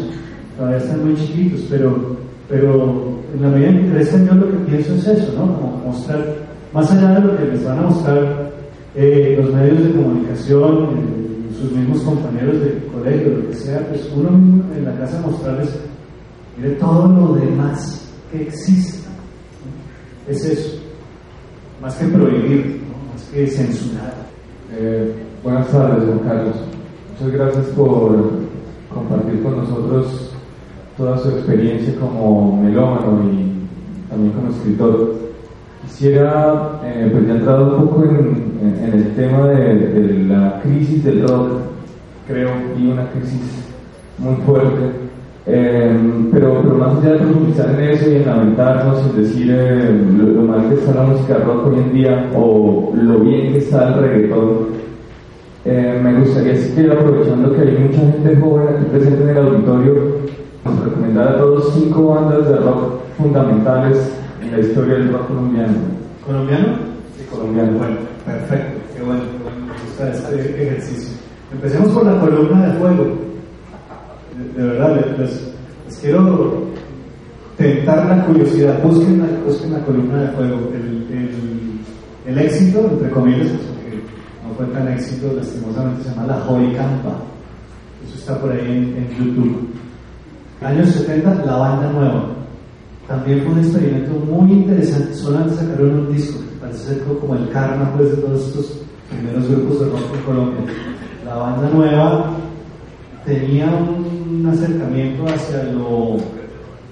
todavía están muy chiquitos, pero, pero en la medida en que crezcan yo lo que pienso es eso, ¿no? Como mostrar, más allá de lo que les van a mostrar eh, los medios de comunicación, eh, sus mismos compañeros de colegio, lo que sea, pues uno en la casa mostrarles, mire todo lo demás que exista. Es eso, más que prohibir, más que censurar. Eh, buenas tardes, Juan Carlos. Muchas gracias por compartir con nosotros toda su experiencia como melómano y también como escritor. Quisiera, eh, pues ya entrado un poco en, el tema de, la crisis del rock, creo, y una crisis muy fuerte. Eh, pero, pero más allá de profundizar en eso y en lamentarnos, en decir eh, lo, lo mal que está la música rock hoy en día o lo bien que está el reggaetón, eh, me gustaría que aprovechando que hay mucha gente joven aquí presente en el auditorio, nos recomendar a todos cinco bandas de rock fundamentales en la historia del rock colombiano. ¿Colombiano? Sí, colombiano. Bueno, perfecto, qué bueno, qué bueno, me gusta este ejercicio. Empecemos por la columna de fuego. De, de verdad, les, quiero tentar la curiosidad. Busquen la, busquen la columna de fuego. El, el- el éxito, entre comillas, fue tan éxito, lastimosamente se llama La Joy Campa. Eso está por ahí en, YouTube. Años 70, La Banda Nueva. También fue un experimento muy interesante. Solamente sacaron un disco, que parece ser como el karma pues, de todos estos primeros grupos de rock en Colombia. La banda nueva tenía un acercamiento hacia lo,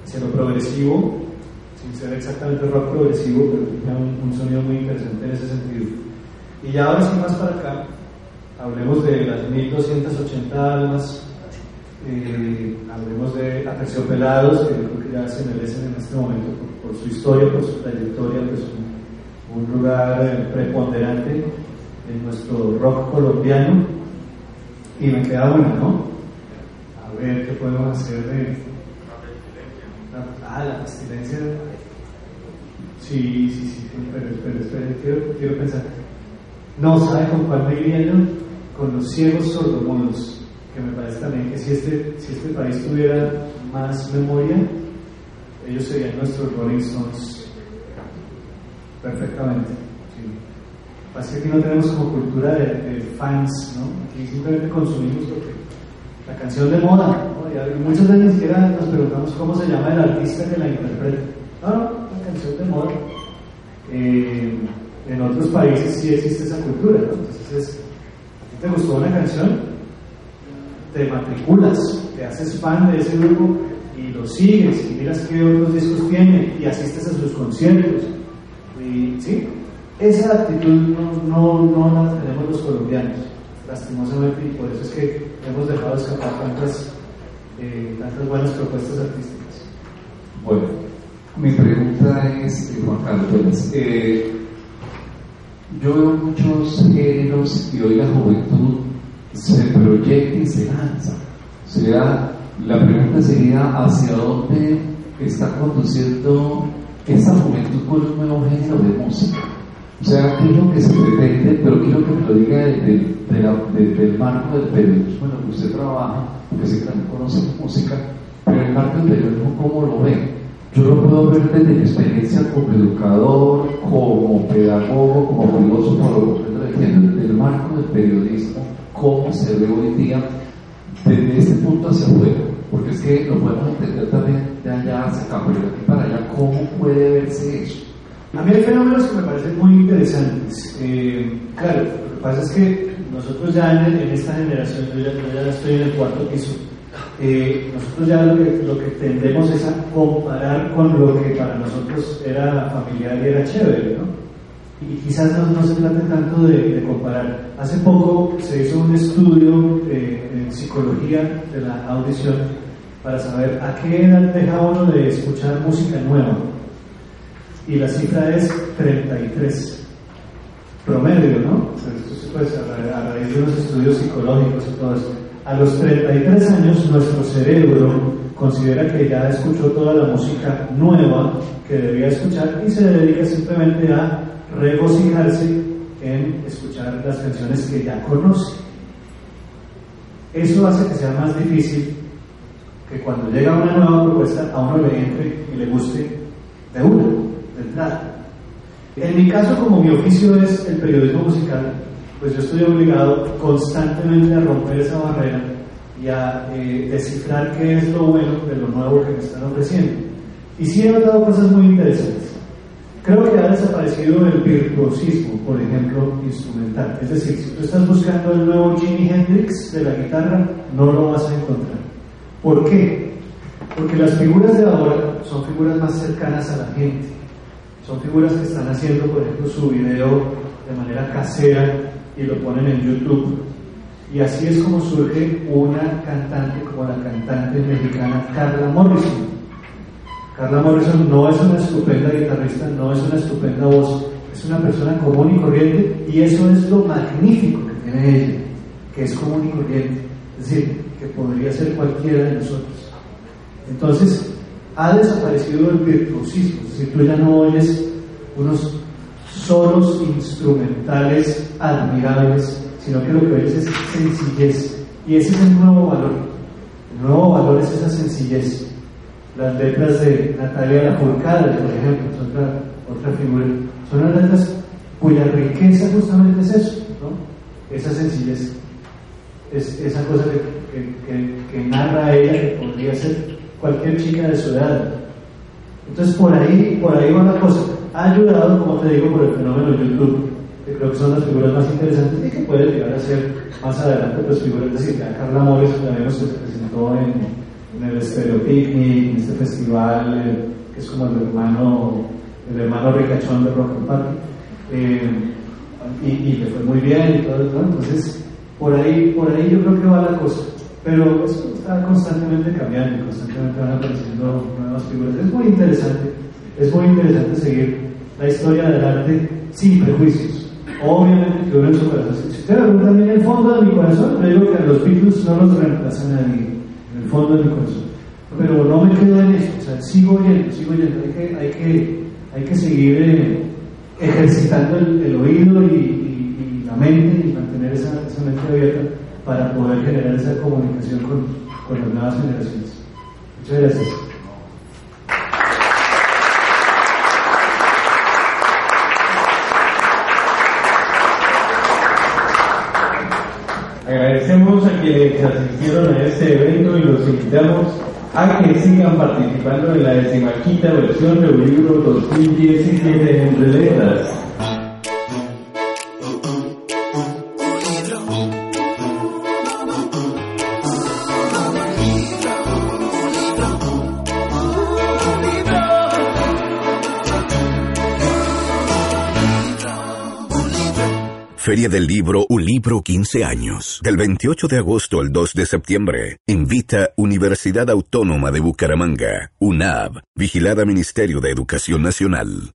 hacia lo progresivo, sin ser exactamente rock progresivo, pero tenía un sonido muy interesante en ese sentido. Y ya ahora sí más para acá, hablemos de las 1280 almas, eh, hablemos de Aterciopelados, que yo creo que ya se merecen en este momento por, su historia, por su trayectoria, pues un, lugar eh, preponderante en nuestro rock colombiano y me queda bueno, ¿no? A ver qué podemos hacer de... Ah, la pestilencia. Sí, sí, sí, pero espera, espera, quiero, quiero pensar. No, ¿sabe con cuál me iría? Con los ciegos sordomudos, que me parece también que si este, si este país tuviera más memoria, ellos serían nuestros Rolling Stones perfectamente. Sí. Pasa que aquí no tenemos como cultura de, fans, ¿no? Aquí simplemente consumimos lo que, la canción de moda, y muchas veces ni siquiera nos preguntamos cómo se llama el artista que la interpreta. No, no, la canción de moda. Eh, en otros países sí existe esa cultura, ¿no? Entonces, es, ¿a ti ¿te gustó una canción? Te matriculas, te haces fan de ese grupo y lo sigues y miras qué otros discos tiene y asistes a sus conciertos. Y sí, esa actitud no, no, no la tenemos los colombianos, lastimosamente, y por eso es que hemos dejado escapar tantas, eh, tantas buenas propuestas artísticas. Bueno, mi pregunta es, eh, Juan Carlos, eh, yo veo muchos géneros y hoy la juventud se proyecta y se lanza. O sea, la pregunta sería, ¿hacia dónde está conduciendo esa juventud con un nuevo género de música? O sea, ¿qué es lo que se pretende? Pero quiero que me lo diga desde, de la- el marco del periodismo en que usted trabaja, porque sé que también conoce música, pero el marco del periodismo, ¿cómo lo ve? Yo lo puedo ver desde mi experiencia como educador, como pedagogo, como filósofo, desde el marco del periodismo, cómo se ve hoy día desde este punto hacia afuera, porque es que lo podemos entender también de allá hacia acá, pero de aquí para allá, ¿cómo puede verse eso? A mí hay fenómenos que me parecen muy interesantes. Eh, claro, lo que pasa es que nosotros ya en, en esta generación, yo ya, yo ya estoy en el cuarto piso, eh, nosotros ya lo que, lo que tendemos es a comparar con lo que para nosotros era familiar y era chévere, ¿no? Y quizás no, se trate tanto de, de comparar. Hace poco se hizo un estudio eh, en psicología de la audición para saber a qué edad deja uno de escuchar música nueva y la cifra es 33 promedio, ¿no? Esto puede a, ra- a raíz de unos estudios psicológicos y todo eso. A los 33 años nuestro cerebro considera que ya escuchó toda la música nueva que debía escuchar y se dedica simplemente a regocijarse en escuchar las canciones que ya conoce. Eso hace que sea más difícil que cuando llega una nueva propuesta a uno le entre y le guste de una, de entrada. En mi caso, como mi oficio es el periodismo musical, pues yo estoy obligado constantemente a romper esa barrera y a eh, descifrar qué es lo bueno de lo nuevo que me están ofreciendo. Y sí he notado cosas muy interesantes. Creo que ha desaparecido el virtuosismo, por ejemplo, instrumental. Es decir, si tú estás buscando el nuevo Jimi Hendrix de la guitarra, no lo vas a encontrar. ¿Por qué? Porque las figuras de ahora son figuras más cercanas a la gente. Son figuras que están haciendo, por ejemplo, su video de manera casera y lo ponen en YouTube. Y así es como surge una cantante como la cantante mexicana Carla Morrison. Carla Morrison no es una estupenda guitarrista, no es una estupenda voz, es una persona común y corriente y eso es lo magnífico que tiene ella, que es común y corriente, es decir, que podría ser cualquiera de nosotros. Entonces, ha desaparecido el virtuosismo, es decir, tú ya no oyes unos solos instrumentales admirables, sino que lo que oyes es sencillez y ese es el nuevo valor. El nuevo valor es esa sencillez las letras de Natalia Lafourcade, por ejemplo, es otra, otra figura, son unas letras cuya riqueza justamente es eso, ¿no? esa sencillez, es esa cosa que, que, que, que narra ella que podría ser cualquier chica de su edad. Entonces por ahí, por ahí va la cosa. Ha ayudado, como te digo, por el fenómeno de YouTube, que creo que son las figuras más interesantes y que puede llegar a ser más adelante pues figuras, es decir, Carla Mores también se presentó en en el Stereo Picnic, en este festival eh, que es como el hermano, el hermano ricachón de Rock and Party, eh, y, y le fue muy bien y todo eso, entonces por ahí, por ahí yo creo que va la cosa, pero eso está constantemente cambiando constantemente van apareciendo nuevas figuras, es muy interesante, es muy interesante seguir la historia del arte sin prejuicios. Obviamente que uno en su corazón. Si usted me pregunta en el fondo de mi corazón, le digo que los Beatles no los reemplazan a nadie, en el fondo de mi corazón. Pero no me quedo en eso, o sea, sigo oyendo, sigo oyendo. Hay que, hay que, hay que seguir eh, ejercitando el, oído y, la mente y mantener esa, esa mente abierta para poder generar esa comunicación con, con las nuevas generaciones. Muchas gracias. Agradecemos a quienes asistieron a este evento y los invitamos a que sigan participando en la decimaquinta versión del libro 2017 entre letras. Feria del Libro Un Libro 15 años. Del 28 de agosto al 2 de septiembre. Invita Universidad Autónoma de Bucaramanga. UNAB. Vigilada Ministerio de Educación Nacional.